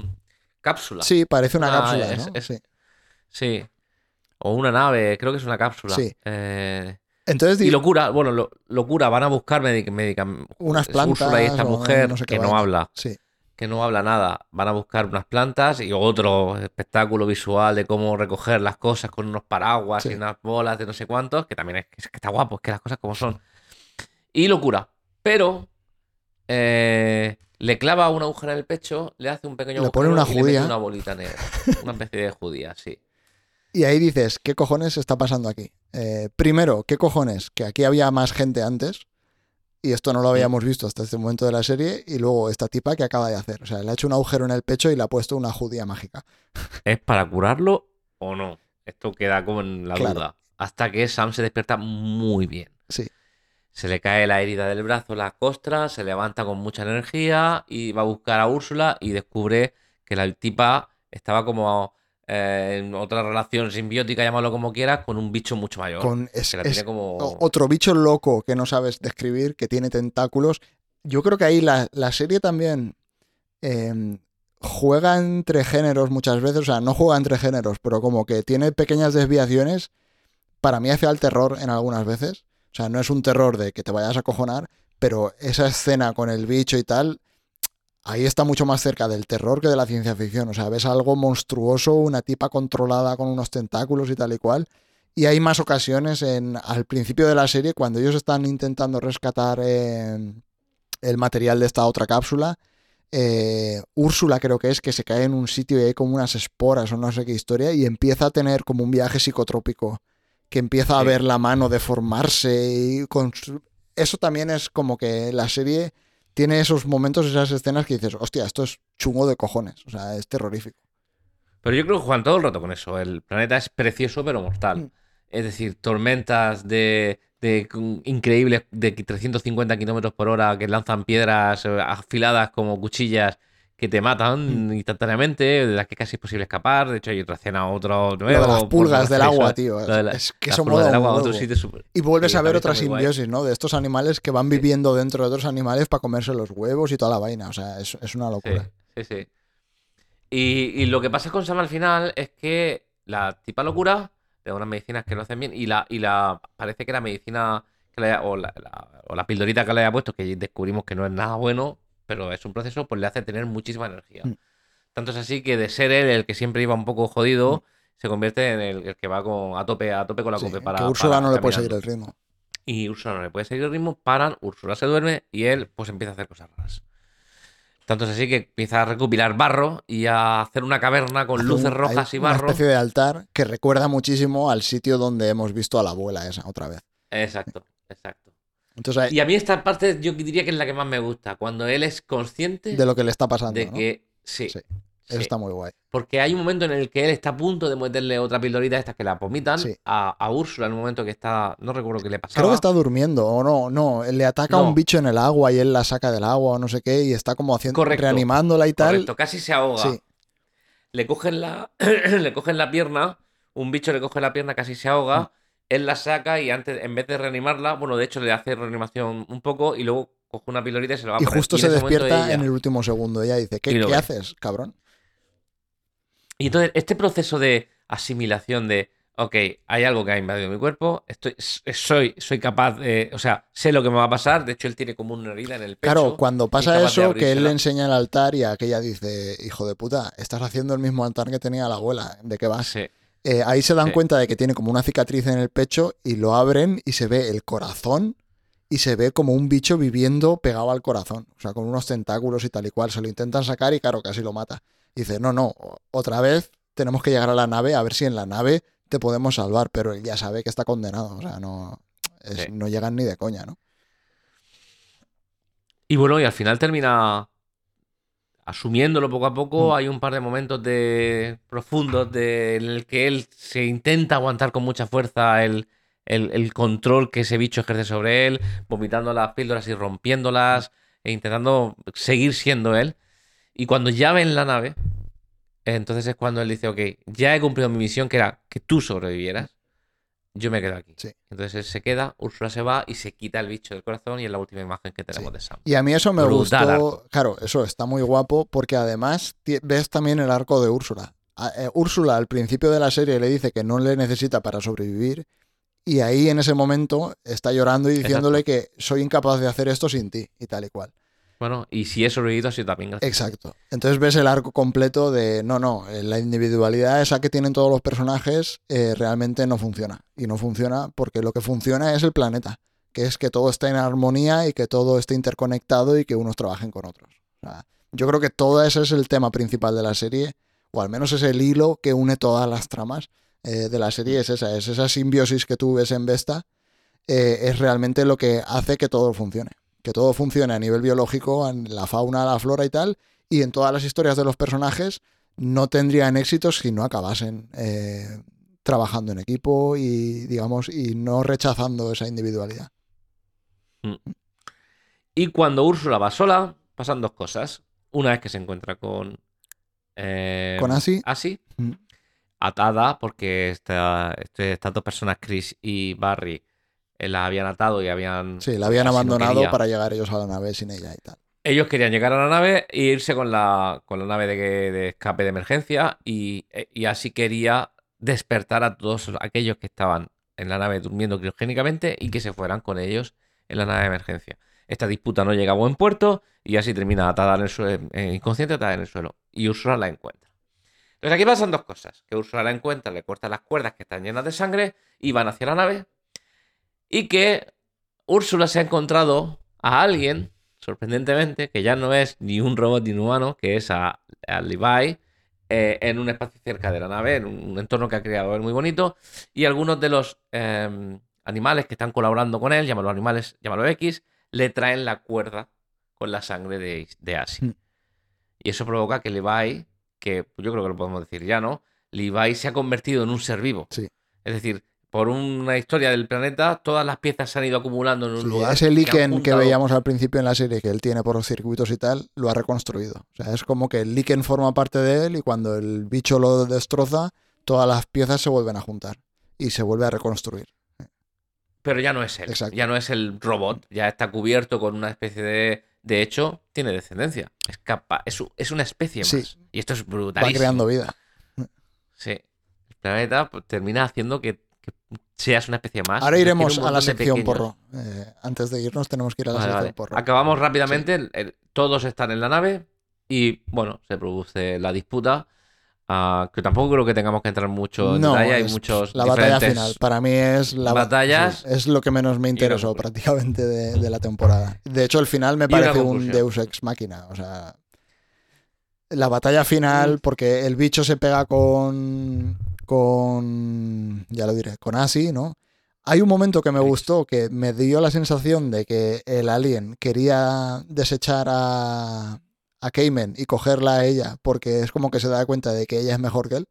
cápsula. sí, parece una una- cápsula, es- ¿no? es- Sí. Sí. O una nave, creo que es una cápsula. Sí. Eh, Entonces y locura, bueno, lo- locura, van a buscar medicamentos. unas plantas Úrsula y esta mujer no sé qué que no habla, Sí, que no habla nada, van a buscar unas plantas y otro espectáculo visual de cómo recoger las cosas con unos paraguas Sí. y unas bolas de no sé cuántos, que también es, es que está guapo, es que las cosas como son. Y locura. Pero eh, le clava una agujera en el pecho, le hace un pequeño Le pone una y le mete judía. una bolita negra. (laughs) Una especie de judía, sí. Y ahí dices, ¿qué cojones está pasando aquí? Eh, primero, ¿qué cojones? Que aquí había más gente antes y esto no lo habíamos visto hasta este momento de la serie y luego esta tipa que acaba de hacer. O sea, le ha hecho un agujero en el pecho y le ha puesto una judía mágica. (laughs) ¿Es para curarlo o no? Esto queda como en la Claro. duda. Hasta que Sam se despierta muy bien. Sí, Se le cae la herida del brazo, la costra, se levanta con mucha energía y va a buscar a Úrsula y descubre que la tipa estaba como eh, en otra relación simbiótica, llámalo como quieras, con un bicho mucho mayor. con es, que la es tiene como... o- otro bicho loco que no sabes describir, que tiene tentáculos. Yo creo que ahí la, la serie también eh, juega entre géneros muchas veces, o sea, no juega entre géneros, pero como que tiene pequeñas desviaciones. Para mí hace al terror en algunas veces. O sea, no es un terror de que te vayas a cojonar, pero esa escena con el bicho y tal ahí está mucho más cerca del terror que de la ciencia ficción. O sea, ves algo monstruoso, una tipa controlada con unos tentáculos y tal y cual. Y hay más ocasiones en, al principio de la serie, cuando ellos están intentando rescatar eh, el material de esta otra cápsula. eh, Úrsula creo que es que se cae en un sitio y hay como unas esporas o no sé qué historia y empieza a tener como un viaje psicotrópico que empieza a Sí. ver la mano deformarse y con eso también es como que la serie tiene esos momentos, esas escenas que dices, hostia, esto es chungo de cojones, o sea, es terrorífico. Pero yo creo que juegan todo el rato con eso. El planeta es precioso pero mortal. Mm. Es decir, tormentas de, de increíbles de 350 kilómetros por hora que lanzan piedras eh, afiladas como cuchillas que te matan Mm. instantáneamente, de las que casi es posible escapar. De hecho, hay otra escena, otro Lo nuevo. de las pulgas del agua, tío. lo de la- es que mola agua, otro sitio súper- Y vuelves Sí, a ver otra simbiosis, ¿no? De estos animales que van viviendo dentro de otros animales para comerse los huevos y toda la vaina. O sea, es, es una Sí, locura. sí, sí. Y, y lo que pasa con Sam al final es que la tipa locura de unas medicinas que no hacen bien y la, y la parece que la medicina que le haya- o, la, la- o la pildorita que le haya puesto, que descubrimos que no es nada bueno, pero es un proceso, pues le hace tener muchísima energía. Mm. Tanto es así que de ser él el que siempre iba un poco jodido, se convierte en el, el que va con, a tope a tope con la Sí, cope para. que Úrsula para no le puede seguir el ritmo. Y Úrsula no le puede seguir el ritmo, paran, Úrsula se duerme y él pues empieza a hacer cosas raras. Tanto es así que empieza a recopilar barro y a hacer una caverna con Hace luces un- rojas y Una barro. especie de altar que recuerda muchísimo al sitio donde hemos visto a la abuela esa otra vez. Exacto, exacto. Entonces, Y a mí esta parte yo diría que es la que más me gusta, cuando él es consciente de lo que le está pasando. de ¿no? que sí, Sí, sí. Eso está muy guay. Porque hay un momento en el que él está a punto de meterle otra pildorita de estas que la vomitan Sí. a, a Úrsula en un momento que está, no recuerdo qué le pasaba. Creo que está durmiendo, o no, no, le ataca No. un bicho en el agua y él la saca del agua o no sé qué, y está como haciendo, Correcto. reanimándola y tal. Correcto, casi se ahoga. Sí, le cogen la (clears throat) le cogen la pierna, un bicho le coge la pierna, casi se ahoga, Mm. Él la saca y antes en vez de reanimarla, bueno, de hecho le hace reanimación un poco y luego coge una pilorita y se lo va a y poner. justo en se despierta ella- en el último segundo. Ella dice, ¿qué, Y lo ¿qué ve. haces, cabrón? Y entonces este proceso de asimilación de, ok, hay algo que ha invadido mi cuerpo, estoy soy soy capaz de, o sea, sé lo que me va a pasar, de hecho él tiene como una herida en el pecho. Claro, cuando y pasa eso, que él le enseña el altar y aquella dice, hijo de puta, estás haciendo el mismo altar que tenía la abuela, ¿de qué vas? Sí, Eh, ahí se dan Sí. cuenta de que tiene como una cicatriz en el pecho y lo abren y se ve el corazón y se ve como un bicho viviendo pegado al corazón, o sea, con unos tentáculos y tal y cual. Se lo intentan sacar y claro, casi lo mata. dice, no, no, otra vez tenemos que llegar a la nave a ver si en la nave te podemos salvar, pero él ya sabe que está condenado, o sea, no, es- Sí. no llegan ni de coña, ¿no? Y bueno, y al final termina asumiéndolo poco a poco. Mm. Hay un par de momentos de profundos de, en el que él se intenta aguantar con mucha fuerza el, el- el control que ese bicho ejerce sobre él, vomitando las píldoras y rompiéndolas, e intentando seguir siendo él. Y cuando ya ven la nave, entonces es cuando él dice, ok, ya he cumplido mi misión, que era que tú sobrevivieras. Yo me quedo aquí. Sí. Entonces él se queda, Úrsula se va y se quita el bicho del corazón y es la última imagen que tenemos Sí. de Sam. Y a mí eso me Brutal gustó. Claro, eso está muy guapo porque además ves también el arco de Úrsula. A- eh, Úrsula al principio de la serie le dice que no le necesita para sobrevivir y ahí en ese momento está llorando y diciéndole que soy incapaz de hacer esto sin ti y tal y cual. Bueno, y si he sobrevivido ha sido también. Exacto. Entonces ves el arco completo de no, no, eh, la individualidad esa que tienen todos los personajes eh, realmente no funciona. Y no funciona porque lo que funciona es el planeta, que es que todo esté en armonía y que todo esté interconectado y que unos trabajen con otros. O sea, yo creo que todo ese es el tema principal de la serie, o al menos es el hilo que une todas las tramas eh, de la serie, es esa, es esa simbiosis que tú ves en Vesta, es realmente lo que hace que todo funcione. Que todo funcione a nivel biológico, en la fauna, la flora y tal, y en todas las historias de los personajes no tendrían éxito si no acabasen eh, trabajando en equipo y, digamos, y no rechazando esa individualidad. Y cuando Úrsula va sola, pasan dos cosas. Una vez que se encuentra con. eh, Con Asi. Asi, Mm. atada, porque esta- estas dos personas, Chris y Barry, la habían atado y habían. Sí, la habían no abandonado para llegar ellos a la nave sin ella y tal. Ellos querían llegar a la nave e irse con la, con la nave de, de escape de emergencia y, eh, y así quería despertar a todos aquellos que estaban en la nave durmiendo criogénicamente y que se fueran con ellos en la nave de emergencia. Esta disputa no llega a buen puerto y así termina atada en el suelo, inconsciente, atada en el suelo. Y Úrsula la encuentra. Entonces aquí pasan dos cosas. Que Úrsula la encuentra, le corta las cuerdas que están llenas de sangre y van hacia la nave. Y que Úrsula se ha encontrado a alguien, sorprendentemente, que ya no es ni un robot ni un humano, que es a, a Levi, eh, en un espacio cerca de la nave, en un, un entorno que ha creado él muy bonito. Y algunos de los eh, animales que están colaborando con él, llámalo animales, llámalo X, le traen la cuerda con la sangre de, de Asi. Mm. Y eso provoca que Levi, que yo creo que lo podemos decir ya, ¿no? Levi se ha convertido en un ser vivo. Sí. Es decir, por una historia del planeta, todas las piezas se han ido acumulando en un Sí, lugar. ese líquen que veíamos al principio en la serie que él tiene por los circuitos y tal, lo ha reconstruido. O sea, es como que el líquen forma parte de él y cuando el bicho lo destroza, todas las piezas se vuelven a juntar y se vuelve a reconstruir. Pero ya no es él. Exacto. Ya no es el robot. Ya está cubierto con una especie de. De hecho, tiene descendencia. Es capaz. Es, es una especie Sí. más. Y esto es Va brutalísimo. creando vida. Sí. El planeta pues, termina haciendo que seas una especie más. Ahora iremos a la sección porro. Eh, antes de irnos tenemos que ir a la Vale, sección vale. porro. Acabamos rápidamente. el- todos están en la nave. Y bueno, se produce la disputa. ah, que tampoco creo que tengamos que entrar mucho en No, detalle. Hay muchos. la batalla final. Para mí es la ba- batallas sí, es lo que menos me interesó prácticamente de, de la temporada. De hecho, el final me parece un. Deus ex máquina. O sea, la batalla final, Mm. porque el bicho se pega con. Con. ya lo diré, con Asi, ¿no? Hay un momento que me gustó que me dio la sensación de que el alien quería desechar a, a Cayman y cogerla a ella porque es como que se da cuenta de que ella es mejor que él.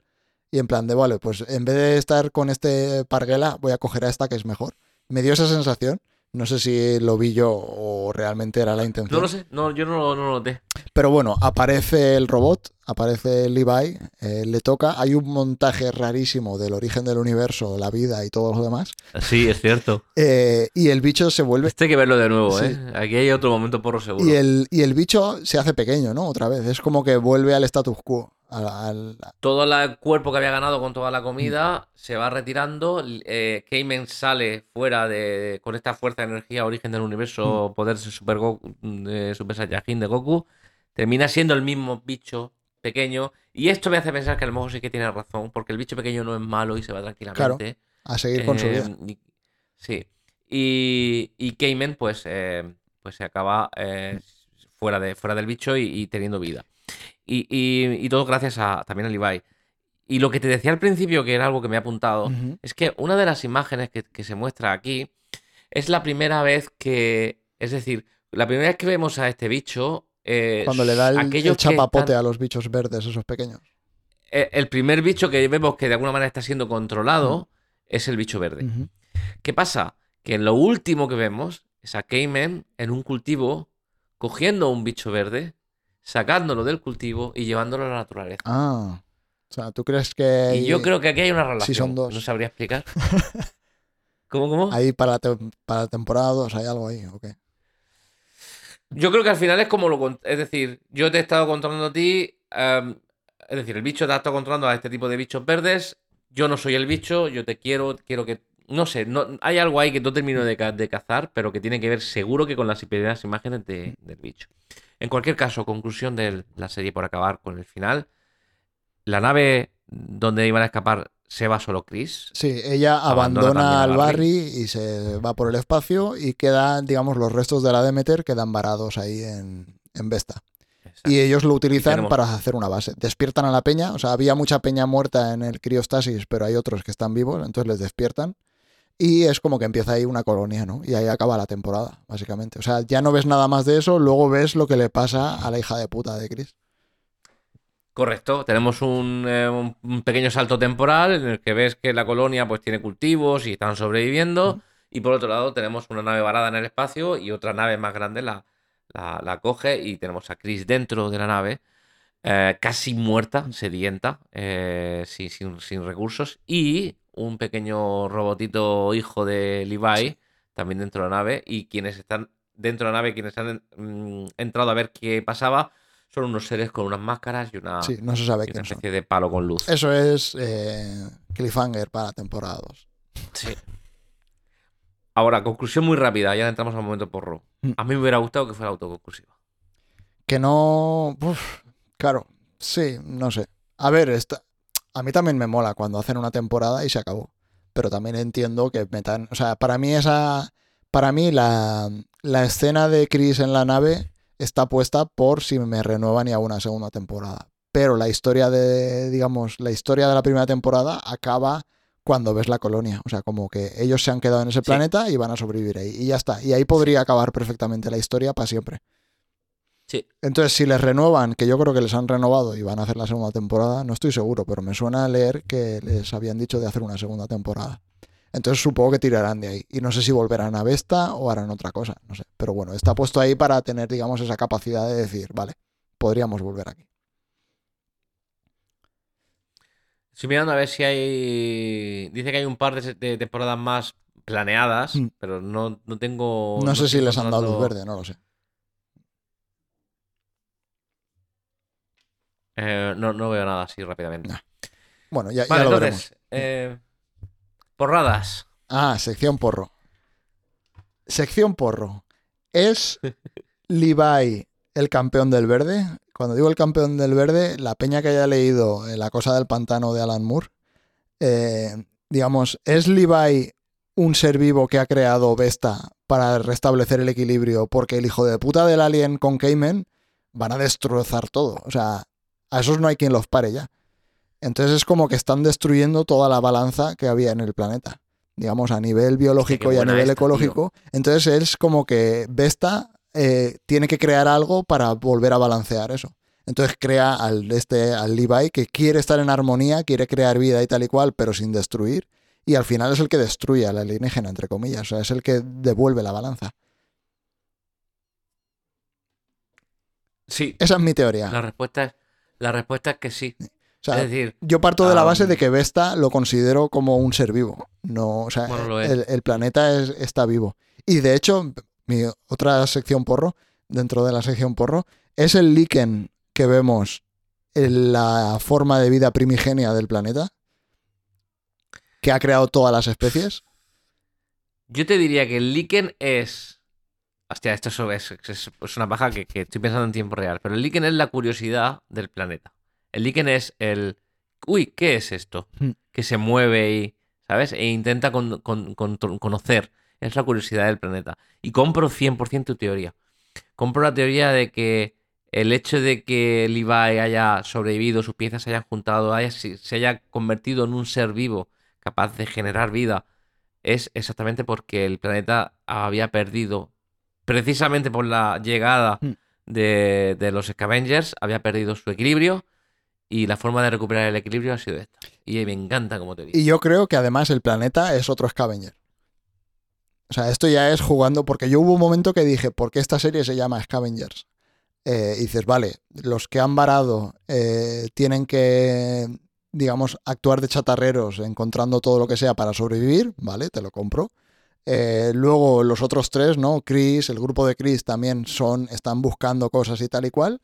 Y en plan de, vale, pues en vez de estar con este parguela, voy a coger a esta que es mejor. Me dio esa sensación. No sé si lo vi yo o realmente era la intención. No lo sé. No, yo no, lo- no lo noté. Pero bueno, aparece el robot, aparece Levi, eh, le toca. Hay un montaje rarísimo del origen del universo, la vida y todo lo demás. Sí, es cierto. Eh, y el bicho se vuelve. Este hay que verlo de nuevo, Sí. ¿eh? Aquí hay otro momento porro seguro. Y el, y el bicho se hace pequeño, ¿no? Otra vez. Es como que vuelve al status quo. Al- al- Todo el cuerpo que había ganado con toda la comida se va retirando. Eh, Cayman sale fuera de con esta fuerza de energía, origen del universo, poder Super, Goku, de Super Saiyajin de Goku. Termina siendo el mismo bicho pequeño. Y esto me hace pensar que a lo mejor sí que tiene razón, porque el bicho pequeño no es malo y se va tranquilamente. a seguir con su Eh, vida. y- sí. Y, y Cayman, pues, eh, pues se acaba eh, fuera, de, fuera del bicho y, y teniendo vida. Y, y- y todo gracias a, también a Levi. Y lo que te decía al principio, que era algo que me he apuntado, es que una de las imágenes que, que se muestra aquí es la primera vez que. Es decir, la primera vez que vemos a este bicho. eh, Cuando le da el, el chapapote están- a los bichos verdes, esos pequeños. eh, el primer bicho que vemos que de alguna manera está siendo controlado es el bicho verde. ¿Qué pasa? Que lo último que vemos es a Cayman en un cultivo cogiendo un bicho verde, sacándolo del cultivo y llevándolo a la naturaleza. Ah. O sea, ¿tú crees que y yo creo que aquí hay una relación. son dos. No sabría explicar. (laughs) ¿Cómo, cómo? ahí para tem- para temporada 2 hay algo ahí? ¿o qué? Yo creo que al final es como lo... Es decir, yo te he estado controlando a ti... em, es decir, el bicho te ha estado controlando a este tipo de bichos verdes. Yo no soy el bicho, yo te quiero, quiero que... No sé, no, hay algo ahí que no termino de, ca- de cazar, pero que tiene que ver seguro que con las primeras imágenes de- del bicho. En cualquier caso, conclusión de la serie por acabar con el final. La nave donde iban a escapar se va solo Chris. Sí, ella Abandona al Barry. Barry y se va por el espacio y quedan, digamos, los restos de la Demeter quedan varados ahí en, en Vesta. Y ellos lo utilizan tenemos- para hacer una base. Despiertan a la peña, o sea, había mucha peña muerta en el criostasis, pero hay otros que están vivos, entonces les despiertan. Y es como que empieza ahí una colonia, ¿no? Y ahí acaba la temporada, básicamente. O sea, ya no ves nada más de eso, luego ves lo que le pasa a la hija de puta de Chris. Correcto, tenemos un, eh, un- pequeño salto temporal en el que ves que la colonia pues tiene cultivos y están sobreviviendo y por otro lado tenemos una nave varada en el espacio y otra nave más grande la, la, la coge y tenemos a Chris dentro de la nave eh, casi muerta, sedienta, eh, sin, sin- sin recursos y un pequeño robotito hijo de Levi también dentro de la nave y quienes están dentro de la nave, quienes han mm, entrado a ver qué pasaba son unos seres con unas máscaras y una, Sí, no se sabe y una quién son. especie de palo con luz. Eso es eh, cliffhanger para temporada 2. Sí. Ahora, conclusión muy rápida, ya entramos al momento porro. Mm. A mí me hubiera gustado que fuera autoconclusiva. Que no. uf, claro, sí, no sé. A ver, esta- a mí también me mola cuando hacen una temporada y se acabó. Pero también entiendo que metan. O sea, para mí esa. Para mí la, la escena de Chris en la nave está puesta por si me renuevan y hago una segunda temporada. Pero la historia de, digamos, la historia de la primera temporada acaba cuando ves la colonia. O sea, como que ellos se han quedado en ese planeta y van a sobrevivir ahí. Y ya está. Y ahí podría acabar perfectamente la historia para siempre. Sí. Entonces, si les renuevan, que yo creo que les han renovado y van a hacer la segunda temporada, no estoy seguro, pero me suena a leer que les habían dicho de hacer una segunda temporada. Entonces supongo que tirarán de ahí. Y no sé si volverán a Vesta o harán otra cosa, no sé. Pero bueno, está puesto ahí para tener, digamos, esa capacidad de decir, vale, podríamos volver aquí. Estoy mirando a ver si hay. Dice que hay un par de, temporadas más planeadas, Mm. pero no, no tengo. No, sé si les han dado luz verde, no lo sé. Eh, no, no veo nada así rápidamente. No. Bueno, ya, ya Vale, lo entonces. veremos. eh, porradas. Ah, sección porro. Sección porro. ¿Es (laughs) Levi el campeón del verde? Cuando digo el campeón del verde, la peña que haya leído eh, La cosa del pantano de Alan Moore, eh, digamos, ¿es Levi un ser vivo que ha creado Vesta para restablecer el equilibrio? Porque el hijo de puta del alien con Cayman van a destrozar todo. O sea, a esos no hay quien los pare ya. Entonces es como que están destruyendo toda la balanza que había en el planeta digamos, a nivel biológico y a nivel esta, tío. ecológico. Entonces es como que Vesta eh, tiene que crear algo para volver a balancear eso. Entonces crea al, este, al Levi que quiere estar en armonía, quiere crear vida y tal y cual, pero sin destruir. Y al final es el que destruye al alienígena, entre comillas. O sea, es el que devuelve la balanza. Sí. Esa es mi teoría. La respuesta es, la respuesta es que sí. O sea, es decir, yo parto de la base de que Vesta lo considero como un ser vivo. No, o sea, Bueno, el planeta es- está vivo. Y de hecho, mi otra sección porro, dentro de la sección porro, es el líquen que vemos en la forma de vida primigenia del planeta, que ha creado todas las especies. yo te diría que el líquen es. Hostia, esto es, es- es- es una paja que, que estoy pensando en tiempo real. Pero el líquen es la curiosidad del planeta. El líquen es el. Uy, ¿qué es esto? Hmm. Que se mueve y. ¿Sabes? E intenta con- con- con- conocer. Es la curiosidad del planeta. Y compro 100% tu teoría. Compro la teoría de que el hecho de que Levi haya sobrevivido, sus piezas se hayan juntado, haya- se haya convertido en un ser vivo capaz de generar vida, es exactamente porque el planeta había perdido, precisamente por la llegada Mm. de, de los Scavengers, había perdido su equilibrio y la forma de recuperar el equilibrio ha sido esta. Y me encanta como te digo. Y yo creo que además el planeta es otro Scavenger. O sea, esto ya es jugando, porque yo hubo un momento que dije, ¿por qué esta serie se llama Scavengers? Eh, y dices, vale, los que han varado eh, tienen que, digamos, actuar de chatarreros encontrando todo lo que sea para sobrevivir, vale, te lo compro. Eh, luego los otros tres, ¿no? Chris, el grupo de Chris también son, están buscando cosas y tal y cual.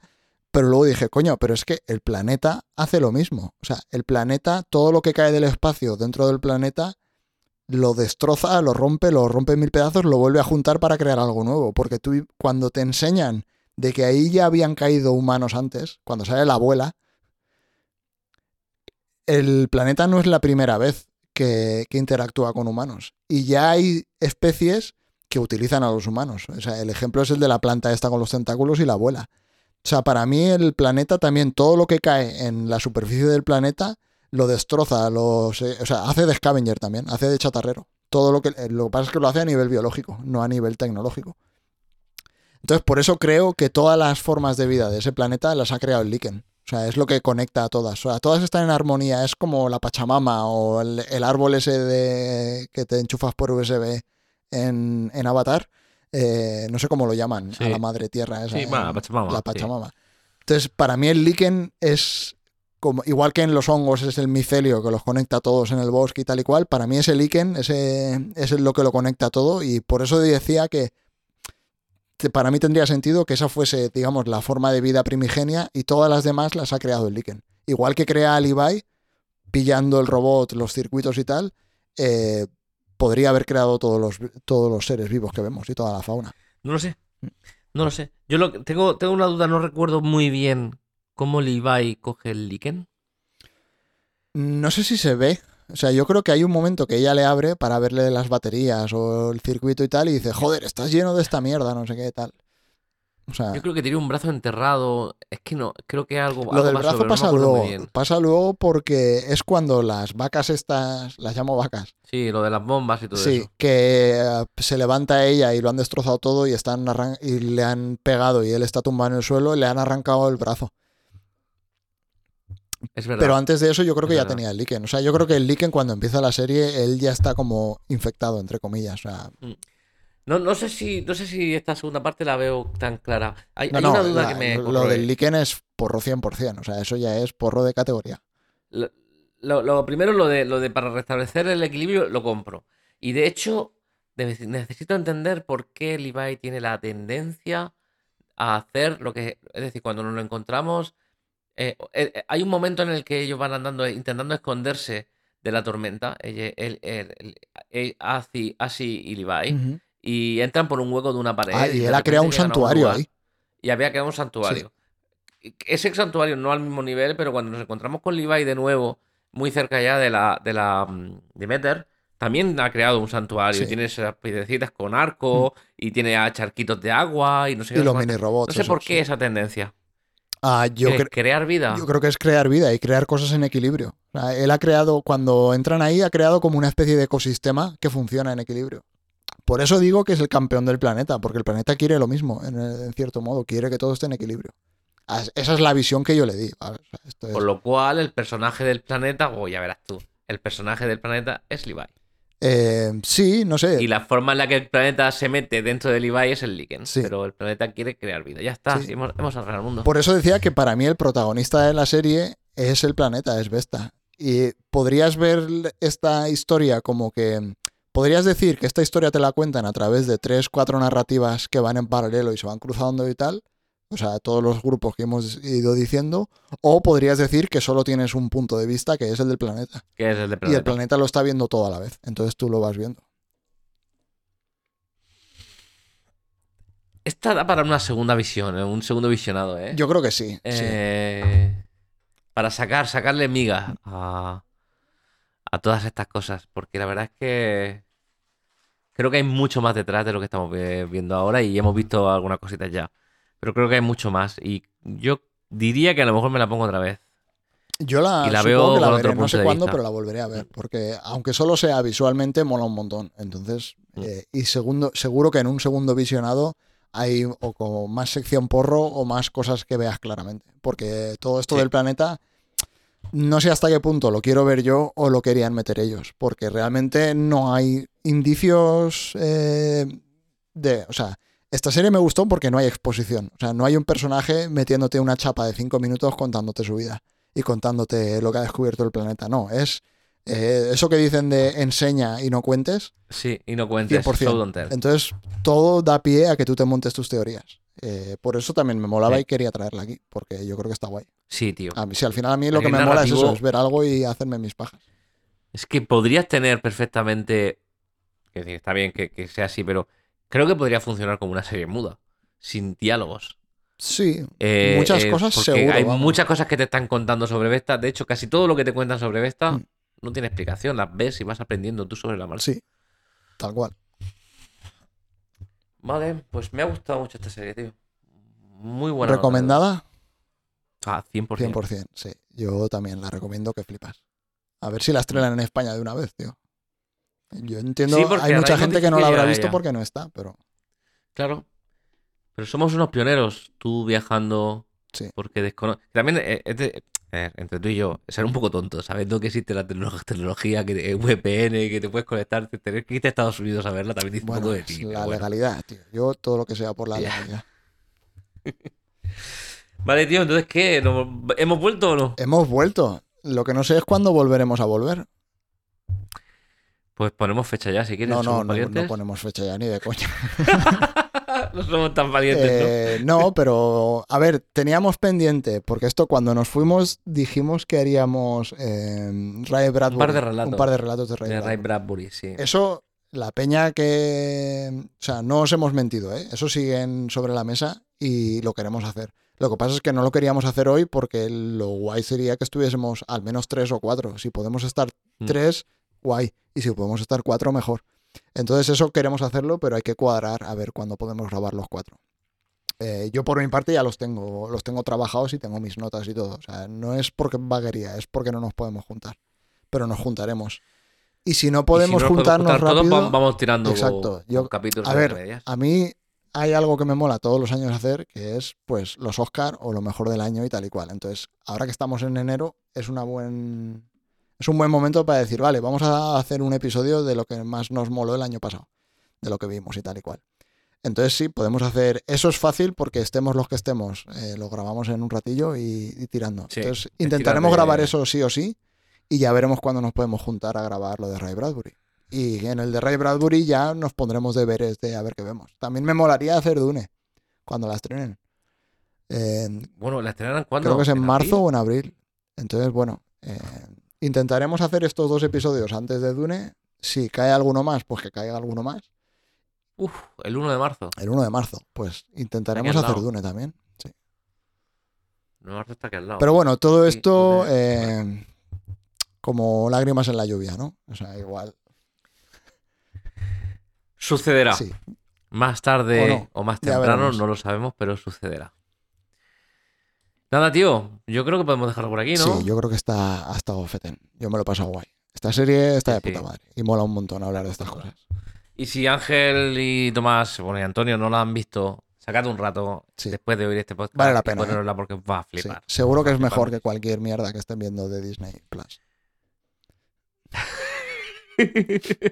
Pero luego dije, coño, pero es que el planeta hace lo mismo. O sea, el planeta, todo lo que cae del espacio dentro del planeta, lo destroza, lo rompe, lo rompe en mil pedazos, lo vuelve a juntar para crear algo nuevo. Porque tú, cuando te enseñan de que ahí ya habían caído humanos antes, cuando sale la abuela, el planeta no es la primera vez que, interactúa con humanos. Y ya hay especies que utilizan a los humanos. O sea, el ejemplo es el de la planta esta con los tentáculos y la abuela. O sea, para mí el planeta también, todo lo que cae en la superficie del planeta lo destroza, lo, se- o sea, hace de scavenger también, hace de chatarrero. Todo lo que, eh, lo que pasa es que lo hace a nivel biológico, no a nivel tecnológico. Entonces, por eso creo que todas las formas de vida de ese planeta las ha creado el líquen. O sea, es lo que conecta a todas. O sea, todas están en armonía. Es como la Pachamama o el, el árbol ese de, que te enchufas por USB en, en Avatar. Eh, no sé cómo lo llaman, Sí. a la madre tierra esa. Sí, bueno, la Pachamama, La sí. Pachamama. Entonces, para mí el líquen es como, igual que en los hongos es el micelio que los conecta a todos en el bosque y tal y cual, para mí ese líquen ese, es lo que lo conecta todo y por eso decía que para mí tendría sentido que esa fuese, digamos, la forma de vida primigenia y todas las demás las ha creado el líquen. Igual que crea a Levi, pillando el robot, los circuitos y tal, eh, podría haber creado todos los, todos los seres vivos que vemos y toda la fauna. No lo sé. No lo sé. Yo lo, tengo, tengo una duda, no recuerdo muy bien cómo Levi coge el líquen. No sé si se ve. O sea, yo creo que hay un momento que ella le abre para verle las baterías o el circuito y tal y dice, joder, estás lleno de esta mierda, no sé qué tal. O sea, Yo creo que tiene un brazo enterrado. Es que no, creo que algo. lo algo del pasó, brazo me pasa luego. Pasa luego porque es cuando las vacas estas, las llamo vacas, Sí, lo de las bombas y todo sí, eso. que eh, se levanta ella y lo han destrozado todo y están arran- y le han pegado y él está tumbado en el suelo y le han arrancado el brazo. Es verdad. Pero antes de eso yo creo Es que ya verdad. tenía el líquen. O sea, yo creo que el líquen cuando empieza la serie, él ya está como infectado, entre comillas. O sea, No, no sé si, no sé si esta segunda parte la veo tan clara. Hay, no, hay no, una duda la- que me lo del líquen es porro 100%. O sea, eso ya es porro de categoría. Lo, lo- lo primero, lo de, lo de para restablecer el equilibrio, lo compro. Y de hecho, necesito entender por qué Levi tiene la tendencia a hacer lo que. Es decir, cuando nos lo encontramos. Eh, eh, eh, hay un momento en el que ellos van andando, intentando esconderse de la tormenta. Él, él- él- él- Asi, Asi y Levi. Y entran por un hueco de una pared. Ah, de y él ha creado un santuario ahí. Y había creado un santuario. Ese santuario no al mismo nivel, pero cuando nos encontramos con Levi de nuevo, muy cerca ya de la, de la mm, Demeter, también ha creado un santuario. Sí. Mm. Tiene esas piedecitas con arco y tiene a charquitos de agua y no sé Y qué, no los mini robots. No sé por qué esa tendencia. Ah, yo, Crear vida. yo creo que es crear vida y crear cosas en equilibrio. Él ha creado, cuando entran ahí, ha creado como una especie de ecosistema que funciona en equilibrio. Por eso digo que es el campeón del planeta, porque el planeta quiere lo mismo, en, en cierto modo, quiere que todo esté en equilibrio. Esa es la visión que yo le di. ¿vale? O sea, esto es- Con lo cual, el personaje del planeta, oh, ya verás tú, el personaje del planeta es Levi. Eh, sí, no sé. Y la forma en la que el planeta se mete dentro de Levi es el. Sí. Pero el planeta quiere crear vida. Ya está, sí, hemos, hemos arreglado el mundo. Por eso decía que para mí el protagonista de la serie es el planeta, es Vesta. Y podrías ver esta historia como que... Podrías decir que esta historia te la cuentan a través de tres, cuatro narrativas que van en paralelo y se van cruzando y tal. O sea, todos los grupos que hemos ido diciendo. O podrías decir que solo tienes un punto de vista que es el del planeta. Que es el de Y planeta. el planeta lo está viendo todo a la vez. Entonces tú lo vas viendo. Esta da para una segunda visión, ¿eh? un segundo visionado, ¿eh? Yo creo que sí. sí. Eh, Para sacar, sacarle migas a, a todas estas cosas. Porque la verdad es que creo que hay mucho más detrás de lo que estamos vi- viendo ahora y hemos visto algunas cositas ya. Pero creo que hay mucho más. Y yo diría que a lo mejor me la pongo otra vez. Yo la, Y la veo que la veré, otro no sé cuándo, vista. pero la volveré a ver, porque aunque solo sea visualmente, mola un montón. Entonces, Mm. eh, y segundo, seguro que en un segundo visionado hay o como más sección porro o más cosas que veas claramente, porque todo esto Sí. del planeta, no sé hasta qué punto lo quiero ver yo o lo querían meter ellos, porque realmente no hay indicios eh, de, o sea, esta serie me gustó porque no hay exposición. O sea, no hay un personaje metiéndote una chapa de cinco minutos contándote su vida y contándote lo que ha descubierto el planeta. No, es eh, eso que dicen de enseña y no cuentes. Sí, y no cuentes. 100%. show don't tell. Entonces, todo da pie a que tú te montes tus teorías. Eh, por eso también me molaba Sí. y quería traerla aquí, porque yo creo que está guay. Sí, tío. A mí, si al final a mí lo que me mola es eso, es ver algo y hacerme mis pajas. Es que podrías tener perfectamente. Es decir, está bien que, que sea así, pero creo que podría funcionar como una serie muda. Sin diálogos. Sí, Eh, muchas eh, cosas seguro. Hay vamos. muchas cosas que te están contando sobre Vesta. De hecho, casi todo lo que te cuentan sobre Vesta Mm. no tiene explicación. Las ves y vas aprendiendo tú sobre la marcha. Sí, tal cual. Vale, pues me ha gustado mucho esta serie, tío. Muy buena. ¿Recomendada? Ah, 100%. 100%, sí. Yo también la recomiendo que flipas. A ver si la estrenan en España de una vez, tío. Yo entiendo, Sí, hay mucha gente que no la habrá visto porque no está, pero Claro. Pero somos unos pioneros, tú viajando. Sí. Porque desconoces. También, eh, eh, entre tú y yo, ser un poco tonto, sabiendo que existe la tecno- tecnología, que eh, VPN, que te puedes conectar, tener que irte a Estados Unidos a verla también dice un bueno, poco de ti. la bueno. legalidad, tío. Yo todo lo que sea por la legalidad. (laughs) Vale, tío, entonces, ¿qué? ¿Nos- ¿Hemos vuelto o no? Hemos vuelto. Lo que no sé es cuándo volveremos a volver. Pues ponemos fecha ya, si quieres. No, no, no, no ponemos fecha ya ni de coña. (laughs) No somos tan valientes, Eh, no, pero a ver, teníamos pendiente, porque esto cuando nos fuimos dijimos que haríamos eh, Ray Bradbury. par de relatos. Un par de relatos de. Ray De Ray Bradbury. Bradbury, sí. Eso la peña que... O sea, no os hemos mentido, ¿eh? Eso sigue sobre la mesa y lo queremos hacer. Lo que pasa es que no lo queríamos hacer hoy porque lo guay sería que estuviésemos al menos tres o cuatro. Si podemos estar Mm. tres, guay. Y si podemos estar cuatro, mejor. Entonces eso queremos hacerlo, pero hay que cuadrar a ver cuándo podemos grabar los cuatro. Eh, yo por mi parte ya los tengo, los tengo trabajados y tengo mis notas y todo. O sea, no es porque vaguería, es porque no nos podemos juntar. Pero nos juntaremos. Y si no Y si podemos no nos juntarnos juntar todos, rápido, va- vamos tirando Exacto. Yo- capítulos a ver, medias. a mí hay algo que me mola todos los años hacer, que es pues los Oscar o lo mejor del año y tal y cual. Entonces, ahora que estamos en enero, es una buen es un buen momento para decir, vale, vamos a hacer un episodio de lo que más nos moló el año pasado, de lo que vimos y tal y cual. Entonces sí, podemos hacer, eso es fácil porque estemos los que estemos, eh, lo grabamos en un ratillo y, y tirando. Sí, Entonces es intentaremos de- grabar eso sí o sí y ya veremos cuándo nos podemos juntar a grabar lo de Ray Bradbury. Y en el de Ray Bradbury ya nos pondremos deberes de a ver qué vemos. También me molaría hacer Dune cuando la estrenen. En- Bueno, ¿la estrenan cuándo? creo que es en, marzo abril? o en abril. Entonces, bueno, eh, intentaremos hacer estos dos episodios antes de Dune. Si cae alguno más, pues que caiga alguno más. Uf, el 1 de marzo. El 1 de marzo, pues intentaremos hacer lado. Dune también. sí. El 1 de marzo está aquí al lado. Pero bueno, todo Sí, esto eh, como lágrimas en la lluvia, ¿no? O sea, igual. Sucederá. Sí. Más tarde O o, no, más temprano, no lo sabemos, pero sucederá. Nada, tío. Yo creo que podemos dejarlo por aquí, ¿no? Sí, yo creo que está ha estado fetén. Yo me lo he pasado guay. Esta serie está de Sí, puta madre. Y mola un montón hablar de estas cosas. Y si Ángel y Tomás, bueno, y Antonio no la han visto, sacad un rato Sí. después de oír este podcast. Vale la pena, ¿eh? porque va a Sí, flipar. Seguro que Va es mejor que cualquier mierda que estén viendo de Disney Plus. (laughs)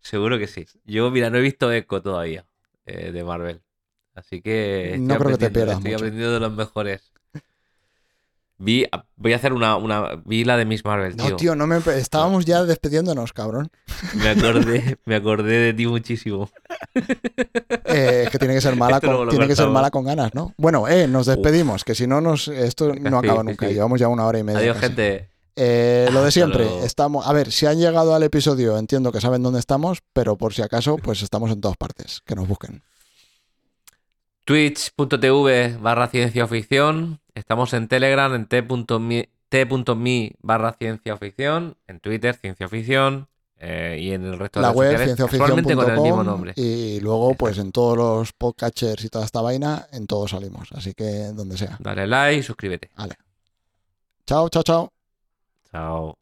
Seguro que sí. Yo, mira, no he visto Echo todavía eh, de Marvel. Así que. No creo que te pierdas Estoy mucho. aprendiendo de los mejores. Vi, voy a hacer una, una. Vi la de Miss Marvel, tío. No, tío, no me... estábamos ya despidiéndonos, cabrón. Me acordé, me acordé de ti muchísimo. Eh, es que tiene que ser mala Esto con, tiene que ser mala con ganas, ¿no? Bueno, eh, nos despedimos, que si no nos esto no acaba nunca. Llevamos ya una hora y media. Adiós, casi. gente. Eh, lo de siempre, estamos. A ver, si han llegado al episodio, entiendo que saben dónde estamos, pero por si acaso, pues estamos en todas partes. Que nos busquen. Twitch.tv barra ciencia ficción. Estamos en Telegram, en t.me t.me barra ciencia ficción. En Twitter, ciencia ficción. eh, y en el resto de La redes web, sociales, con el mismo nombre. Y luego, pues en todos los podcatchers y toda esta vaina, en todos salimos. Así que donde sea. Dale like y suscríbete. Vale. Chao, chao, chao. Chao.